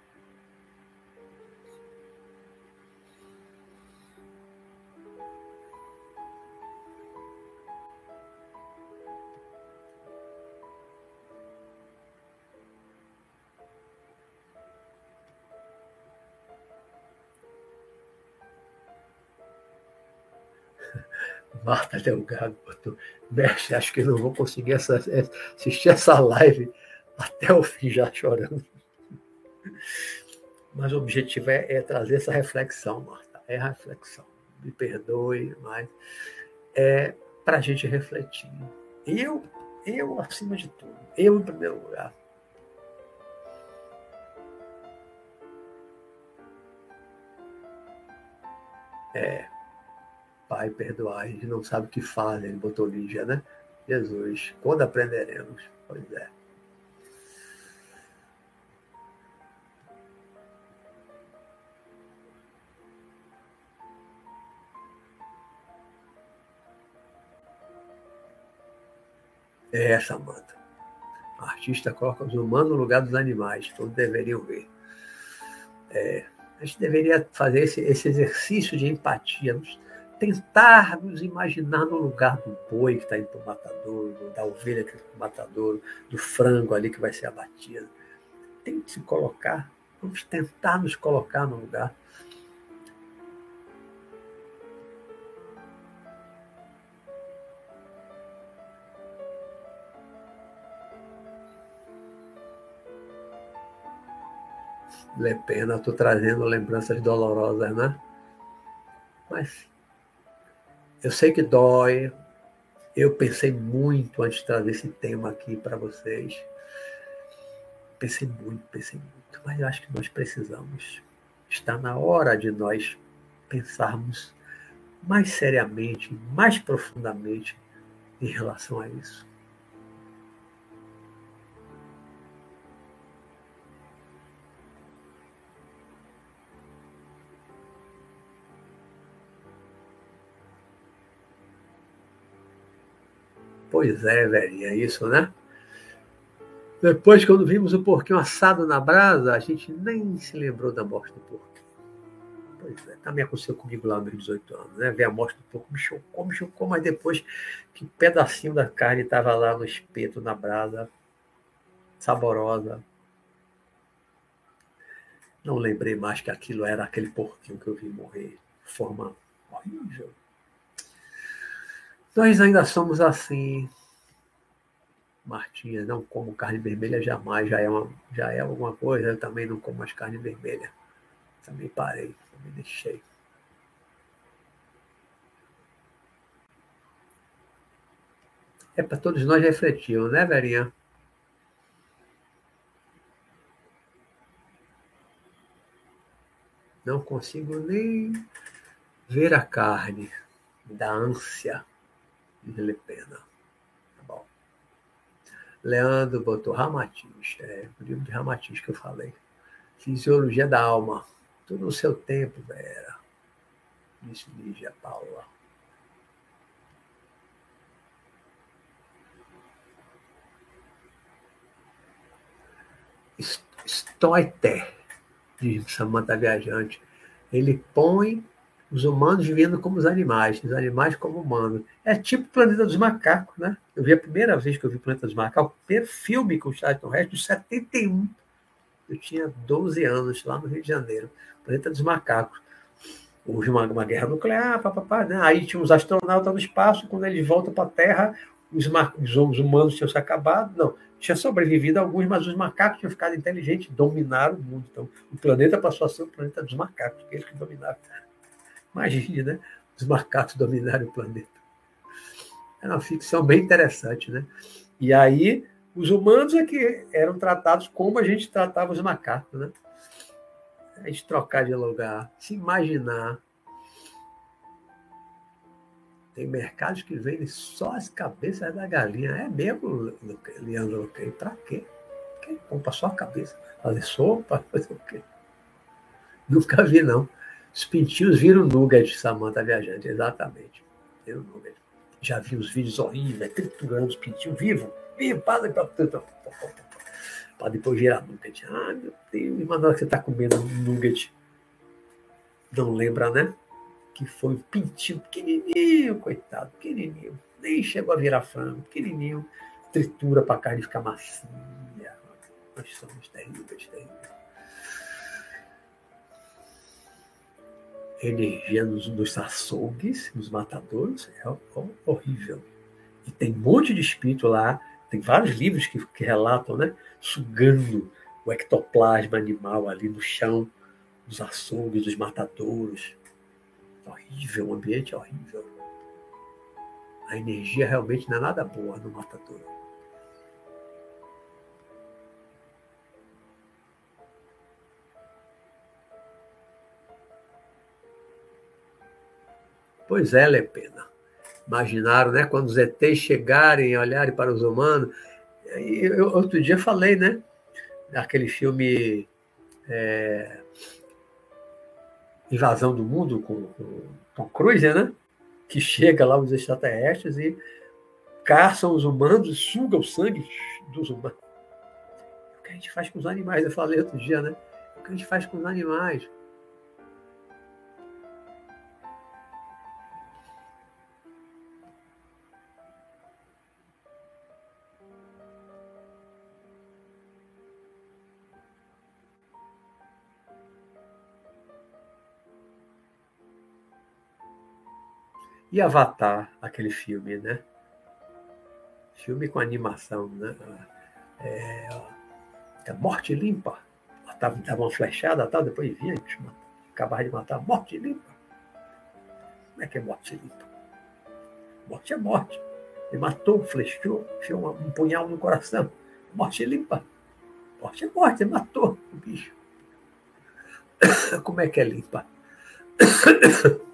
Marta Delgado botou, mestre, acho que não vou conseguir essa, assistir essa live até o fim já chorando. Mas o objetivo é, é trazer essa reflexão, Marta. É reflexão. Me perdoe, mas é para a gente refletir. Eu, eu acima de tudo. Eu em primeiro lugar. É, Pai, perdoai, a não sabe o que faz, ele botou Lígia, né? Jesus, quando aprenderemos? Pois é. É, Samanta. O artista coloca os humanos no lugar dos animais, todos deveriam ver. É, a gente deveria fazer esse, esse exercício de empatia tentar nos imaginar no lugar do boi que está indo para o matadouro, da ovelha que está para o do frango ali que vai ser abatido. Tem que se colocar, vamos tentar nos colocar no lugar. Le pena, estou trazendo lembranças dolorosas, né? Mas eu sei que dói. Eu pensei muito antes de trazer esse tema aqui para vocês. Pensei muito, pensei muito. Mas eu acho que nós precisamos. Está na hora de nós pensarmos mais seriamente, mais profundamente em relação a isso. Pois é, velhinha, é isso, né? Depois, quando vimos o porquinho assado na brasa, a gente nem se lembrou da morte do porquinho. Pois é, também aconteceu comigo lá nos 18 anos, né? Ver a morte do porco me chocou, me chocou, mas depois que pedacinho da carne estava lá no espeto, na brasa, saborosa, não lembrei mais que aquilo era aquele porquinho que eu vi morrer forma horrível. Nós ainda somos assim. Martinha, não como carne vermelha jamais, já é, uma, já é alguma coisa, eu também não como mais carne vermelha. Também parei, também deixei. É para todos nós refletirmos, né, Verinha? Não consigo nem ver a carne da ânsia de Le Pena. Tá bom. Leandro botou Ramatiz, é o livro de Ramatiz que eu falei. Fisiologia da alma. Tudo no seu tempo, Vera. Disse Lígia Paula. Stoiter de Samanta Viajante, ele põe os humanos vivendo como os animais, os animais como humanos. É tipo o Planeta dos Macacos, né? Eu vi a primeira vez que eu vi o Planeta dos Macacos, o primeiro filme com o Charlton Heston, de 71. Eu tinha 12 anos, lá no Rio de Janeiro. Planeta dos Macacos. Houve uma, uma guerra nuclear, papapá, né? aí tinha os astronautas no espaço, quando eles voltam para a Terra, os, os humanos tinham se acabado. Não, tinha sobrevivido alguns, mas os macacos tinham ficado inteligentes, dominaram o mundo. Então, o planeta passou a ser o planeta dos macacos, eles que dominaram. Imagine, né? Os macacos dominarem o planeta. É uma ficção bem interessante, né? E aí, os humanos é que eram tratados como a gente tratava os macacos, né? A gente trocar de lugar, se imaginar, tem mercados que vendem só as cabeças da galinha. É mesmo, Leandro Luquei? Para quê? Quem compra só a cabeça? Fazer sopa? Fazer o quê? Nunca vi, não. Os pintinhos viram nugget, Samanta Viajante, exatamente. Viram nugget. Já vi os vídeos horríveis, triturando os pintinhos vivos. Vivo, para para depois virar nugget. Ah, meu Deus, mas hora que você está comendo nugget, não lembra, né? que foi um pintinho pequenininho, coitado, pequenininho. Nem chegou a virar frango, pequenininho. Tritura para a carne ficar macia. Nós somos terríveis, terríveis. Energia nos, nos açougues, nos matadores, é horrível. E tem um monte de espírito lá, tem vários livros que, que relatam, né? Sugando o ectoplasma animal ali no chão, dos açougues, dos matadouros horrível, o ambiente é horrível. A energia realmente não é nada boa no matador. Pois é, Lepena. Imaginaram, né? Quando os ETs chegarem e olharem para os humanos. Eu, outro dia falei, né? Aquele filme é, Invasão do Mundo com, com Tom Cruise, né? Que chega lá os extraterrestres e caçam os humanos e sugam o sangue dos humanos. O que a gente faz com os animais? Eu falei outro dia, né? O que a gente faz com os animais? E Avatar, aquele filme, né? Filme com animação, né? É, é Morte Limpa. Dava, dava uma flechada tal, depois vinha acabava de matar. Morte Limpa. Como é que é morte limpa? Morte é morte. Ele matou, flechou, enfiou um punhal no coração. Morte limpa. Morte é morte, ele matou o bicho. Como é que é limpa?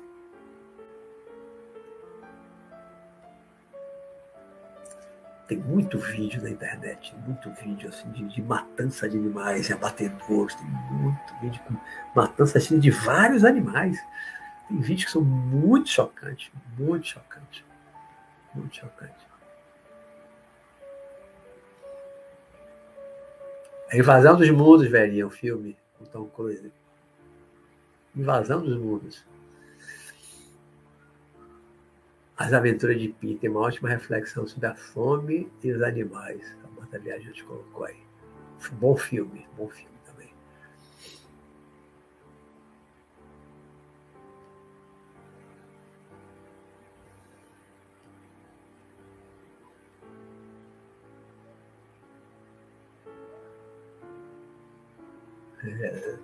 tem muito vídeo na internet, muito vídeo assim, de, de matança de animais, de abatedores, tem muito vídeo com matança assim, de vários animais. Tem vídeos que são muito chocantes, muito chocantes, muito chocantes. A Invasão dos Mundos, velhinho, é um filme, então, coisa. Invasão dos Mundos. As Aventuras de Peter, uma ótima reflexão sobre a fome e os animais. A Marta Viajante colocou aí. Bom filme, bom filme também. É,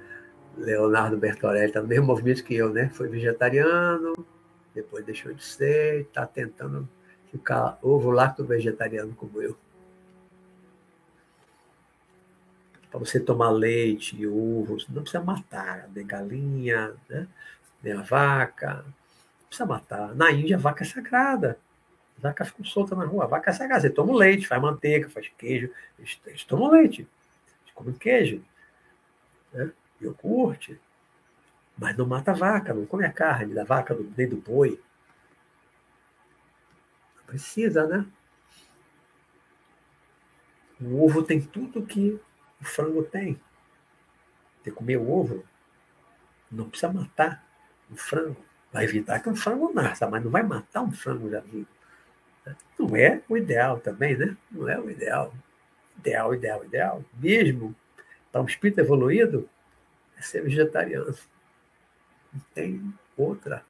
Leonardo Bertorelli está no mesmo movimento que eu, né? Foi vegetariano, depois deixou de ser, está tentando ficar ovo lacto vegetariano como eu. Para você tomar leite e ovos, não precisa matar nem galinha, né? nem a vaca, não precisa matar. Na Índia, a vaca é sagrada. As vacas ficam soltas na rua. A vaca é sagrada. Você toma leite, faz manteiga, faz queijo. Eles, eles tomam leite. Eles comem queijo. Né? Iogurte. Mas não mata a vaca, não come a carne da vaca, nem do boi. Não precisa, né? O ovo tem tudo que o frango tem. Você comer o ovo, não precisa matar o frango. Vai evitar que um frango nasça, mas não vai matar um frango já vivo. Não é o ideal também, né? Não é o ideal. Ideal, ideal, ideal. Mesmo para um espírito evoluído, é ser vegetariano. Não tem outra.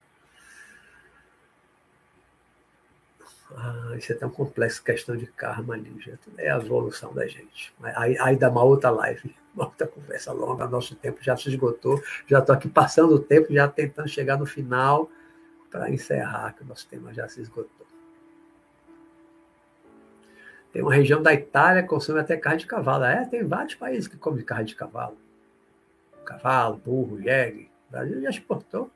Ah, isso é tão complexo, questão de karma ali, gente. É a evolução da gente. Aí, aí dá uma outra live, uma outra conversa longa. Nosso tempo já se esgotou. Já estou aqui passando o tempo, já tentando chegar no final para encerrar, que o nosso tema já se esgotou. Tem uma região da Itália que consome até carne de cavalo. É, tem vários países que comem carne de cavalo. Cavalo, burro, jegue. O Brasil já exportou.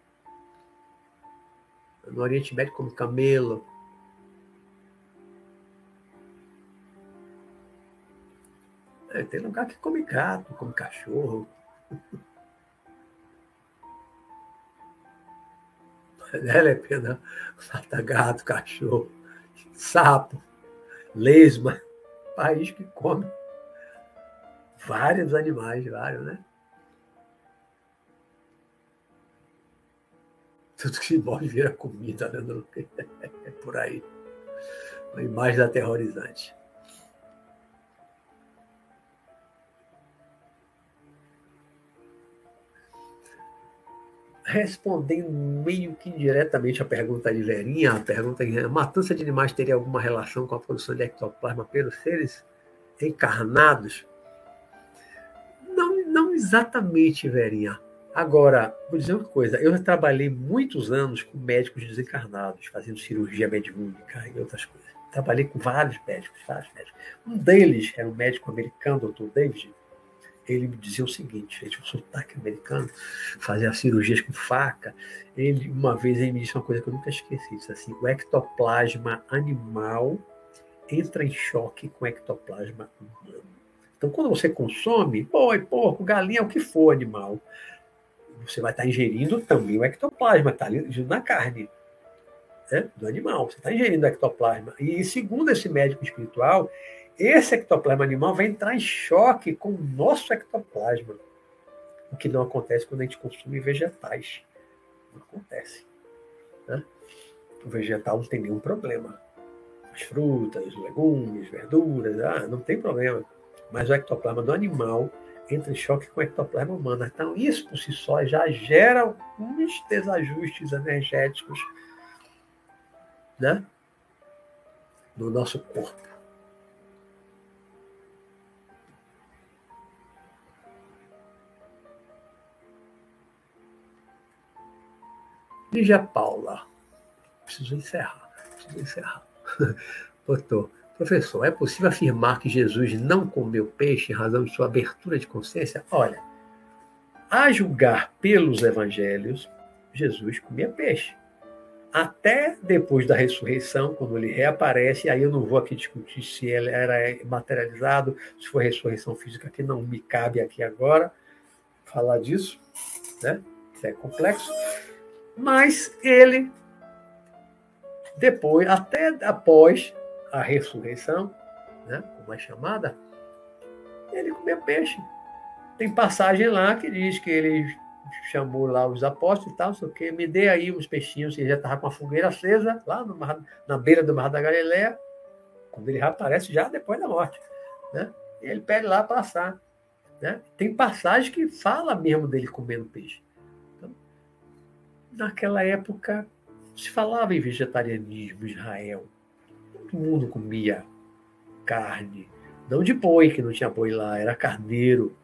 No Oriente Médio come camelo. É, tem lugar que come gato, come cachorro. Vale a pena gato, cachorro, sapo, lesma. País que come vários animais, vários, né? Tudo que morre vira comida, né? É por aí. Uma imagem aterrorizante. Respondendo meio que indiretamente a pergunta de Verinha, a pergunta a matança de animais teria alguma relação com a produção de ectoplasma pelos seres encarnados? Não, não exatamente, Verinha. Agora, vou dizer uma coisa: eu trabalhei muitos anos com médicos desencarnados, fazendo cirurgia mediúnica e outras coisas. Trabalhei com vários médicos, vários médicos. Um deles era um médico americano, Dr. David. Ele me dizia o seguinte: ele tinha um sotaque americano, fazia cirurgias com faca. Ele, uma vez, ele me disse uma coisa que eu nunca esqueci: disse assim, o ectoplasma animal entra em choque com o ectoplasma humano. Então, quando você consome, boi, porco, galinha, o que for animal, você vai estar ingerindo também o ectoplasma, está ali na carne né, do animal. Você está ingerindo o ectoplasma. E segundo esse médico espiritual, esse ectoplasma animal vai entrar em choque com o nosso ectoplasma. O que não acontece quando a gente consome vegetais. Não acontece. Né? O vegetal não tem nenhum problema. As frutas, legumes, verduras, ah, não tem problema. Mas o ectoplasma do animal entra em choque com o ectoplasma humano. Então, isso por si só já gera alguns desajustes energéticos né? no nosso corpo. Lígia Paula. Preciso encerrar. Preciso encerrar. Doutor, Professor, é possível afirmar que Jesus não comeu peixe em razão de sua abertura de consciência? Olha, a julgar pelos evangelhos, Jesus comia peixe. Até depois da ressurreição, quando ele reaparece, aí eu não vou aqui discutir se ele era materializado, se foi ressurreição física, que não me cabe aqui agora falar disso, né? É complexo. Mas ele, depois, até após a ressurreição, né, como é chamada, ele comia peixe. Tem passagem lá que diz que ele chamou lá os apóstolos e tal, o quê, me dê aí uns peixinhos, ele já estava com a fogueira acesa, lá mar, na beira do Mar da Galileia, quando ele aparece já depois da morte. Né? E ele pede lá passar. Né? Tem passagem que fala mesmo dele comendo peixe. Então, naquela época, se falava em vegetarianismo Israel. Todo mundo comia carne. Não de boi, que não tinha boi lá, era carneiro.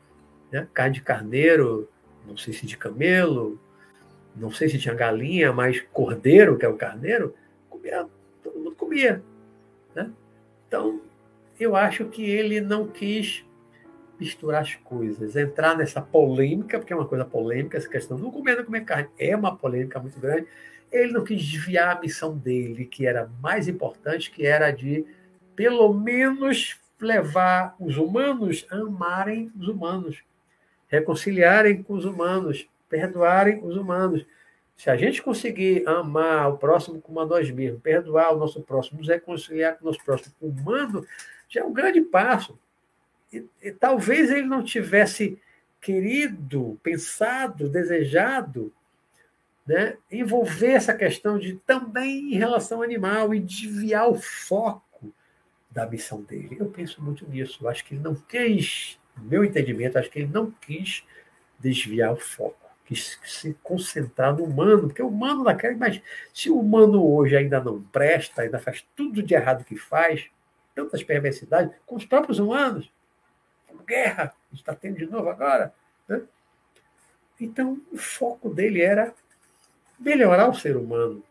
Né? Carne de carneiro, não sei se de camelo, não sei se tinha galinha, mas cordeiro, que é o carneiro, comia, todo mundo comia. Né? Então, eu acho que ele não quis misturar as coisas, entrar nessa polêmica, porque é uma coisa polêmica, essa questão do comer, não comer carne, é uma polêmica muito grande. Ele não quis desviar a missão dele, que era mais importante, que era de, pelo menos, levar os humanos a amarem os humanos, reconciliarem com os humanos, perdoarem os humanos. Se a gente conseguir amar o próximo como a nós mesmos, perdoar o nosso próximo, nos reconciliar com o nosso próximo humano, já é um grande passo. E, e, talvez ele não tivesse querido, pensado, desejado né, envolver essa questão de também em relação ao animal e desviar o foco da missão dele. Eu penso muito nisso. Eu acho que ele não quis, no meu entendimento, acho que ele não quis desviar o foco, quis se concentrar no humano, porque o humano naquela. Mas se o humano hoje ainda não presta, ainda faz tudo de errado que faz, tantas perversidades, com os próprios humanos, guerra, está tendo de novo agora. Né? Então, o foco dele era melhorar o ser humano.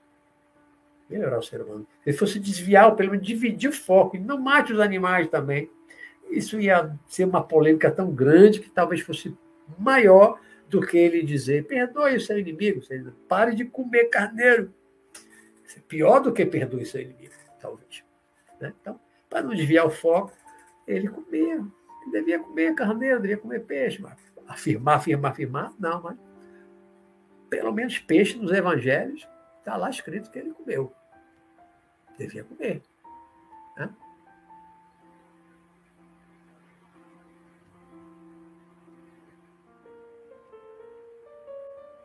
Melhorar o ser humano. Se fosse desviar, pelo menos dividir o foco, e não mate os animais também, isso ia ser uma polêmica tão grande que talvez fosse maior do que ele dizer: perdoe o seu inimigo, pare de comer carneiro. Isso é pior do que perdoe o seu inimigo, talvez. Né? Então, para não desviar o foco, ele comia. Ele devia comer carneiro, devia comer peixe. Mas afirmar, afirmar, afirmar, não, mas pelo menos peixe nos evangelhos está lá escrito que ele comeu. Devia comer. Né?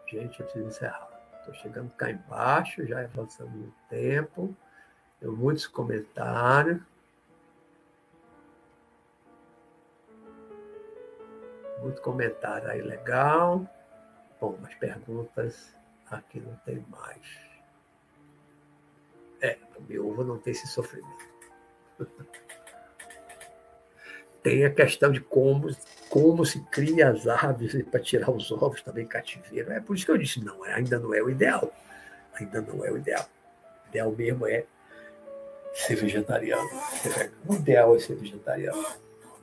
Gente, eu preciso encerrar. Estou chegando cá embaixo, já avançando no tempo. Tem muitos comentários. Muito comentário aí legal. Bom, as perguntas aqui não tem mais. É, o ovo não tem esse sofrimento. tem a questão de como, como se cria as aves para tirar os ovos também cativeiro. É por isso que eu disse, não, ainda não é o ideal. Ainda não é o ideal. O ideal mesmo é ser vegetariano. O ideal é ser vegetariano.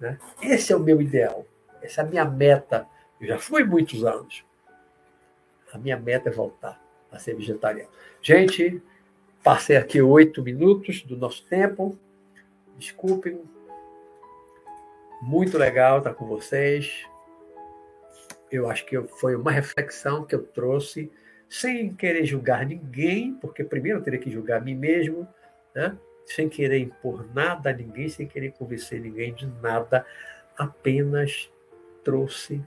Né? Esse é o meu ideal. Essa é a minha meta. Eu já fui muitos anos. A minha meta é voltar a ser vegetariano. Gente, passei aqui oito minutos do nosso tempo. Desculpem. Muito legal estar com vocês. Eu acho que foi uma reflexão que eu trouxe sem querer julgar ninguém, porque primeiro eu teria que julgar a mim mesmo, né? sem querer impor nada a ninguém, sem querer convencer ninguém de nada, apenas trouxe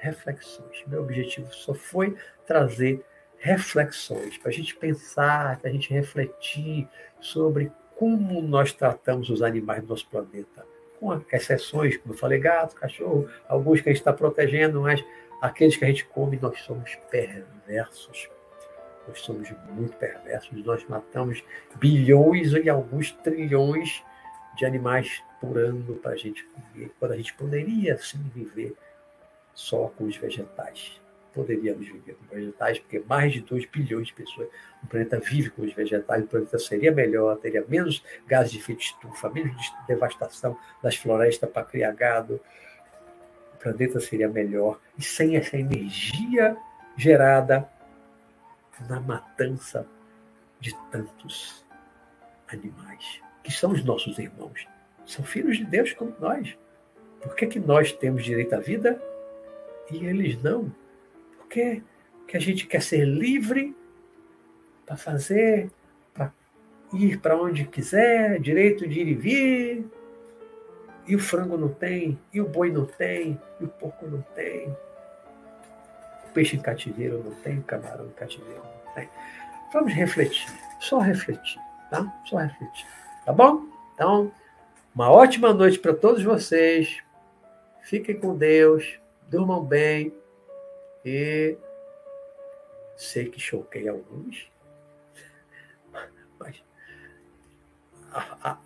reflexões. Meu objetivo só foi trazer reflexões, para a gente pensar, para a gente refletir sobre como nós tratamos os animais do nosso planeta. Com exceções, como eu falei, gato, cachorro, alguns que a gente está protegendo, mas aqueles que a gente come, nós somos perversos. Nós somos muito perversos. Nós matamos bilhões e alguns trilhões de animais por ano para a gente comer, quando a gente poderia sim viver só com os vegetais. Poderíamos viver com vegetais, porque mais de 2 bilhões de pessoas no planeta vivem com os vegetais, o planeta seria melhor, teria menos gases de efeito estufa, menos devastação das florestas para criar gado, o planeta seria melhor. E sem essa energia gerada na matança de tantos animais, que são os nossos irmãos. São filhos de Deus como nós. Por que, que nós temos direito à vida e eles não? Porque que a gente quer ser livre para fazer, para ir para onde quiser, direito de ir e vir, E o frango não tem, e o boi não tem, e o porco não tem. O peixe em cativeiro não tem, o camarão em cativeiro não tem. Vamos refletir, só refletir, tá? Só refletir, tá bom? Então, uma ótima noite para todos vocês. Fiquem com Deus, durmam bem e sei que choquei alguns, mas a,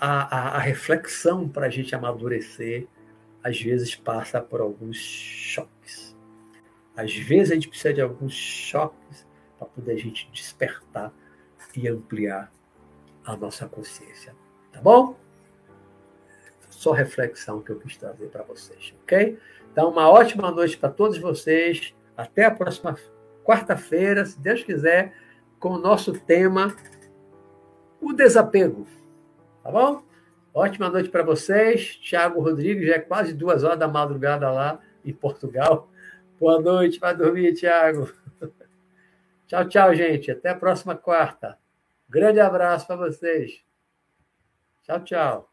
a, a, reflexão para a gente amadurecer às vezes passa por alguns choques. Às vezes a gente precisa de alguns choques para poder a gente despertar e ampliar a nossa consciência. Tá bom? Só reflexão que eu quis trazer para vocês, ok? Então, uma ótima noite para todos vocês. Até a próxima quarta-feira, se Deus quiser, com o nosso tema, o desapego. Tá bom? Ótima noite para vocês. Tiago Rodrigues, já é quase duas horas da madrugada lá em Portugal. Boa noite, vai dormir, Tiago. Tchau, tchau, gente. Até a próxima quarta. Grande abraço para vocês. Tchau, tchau.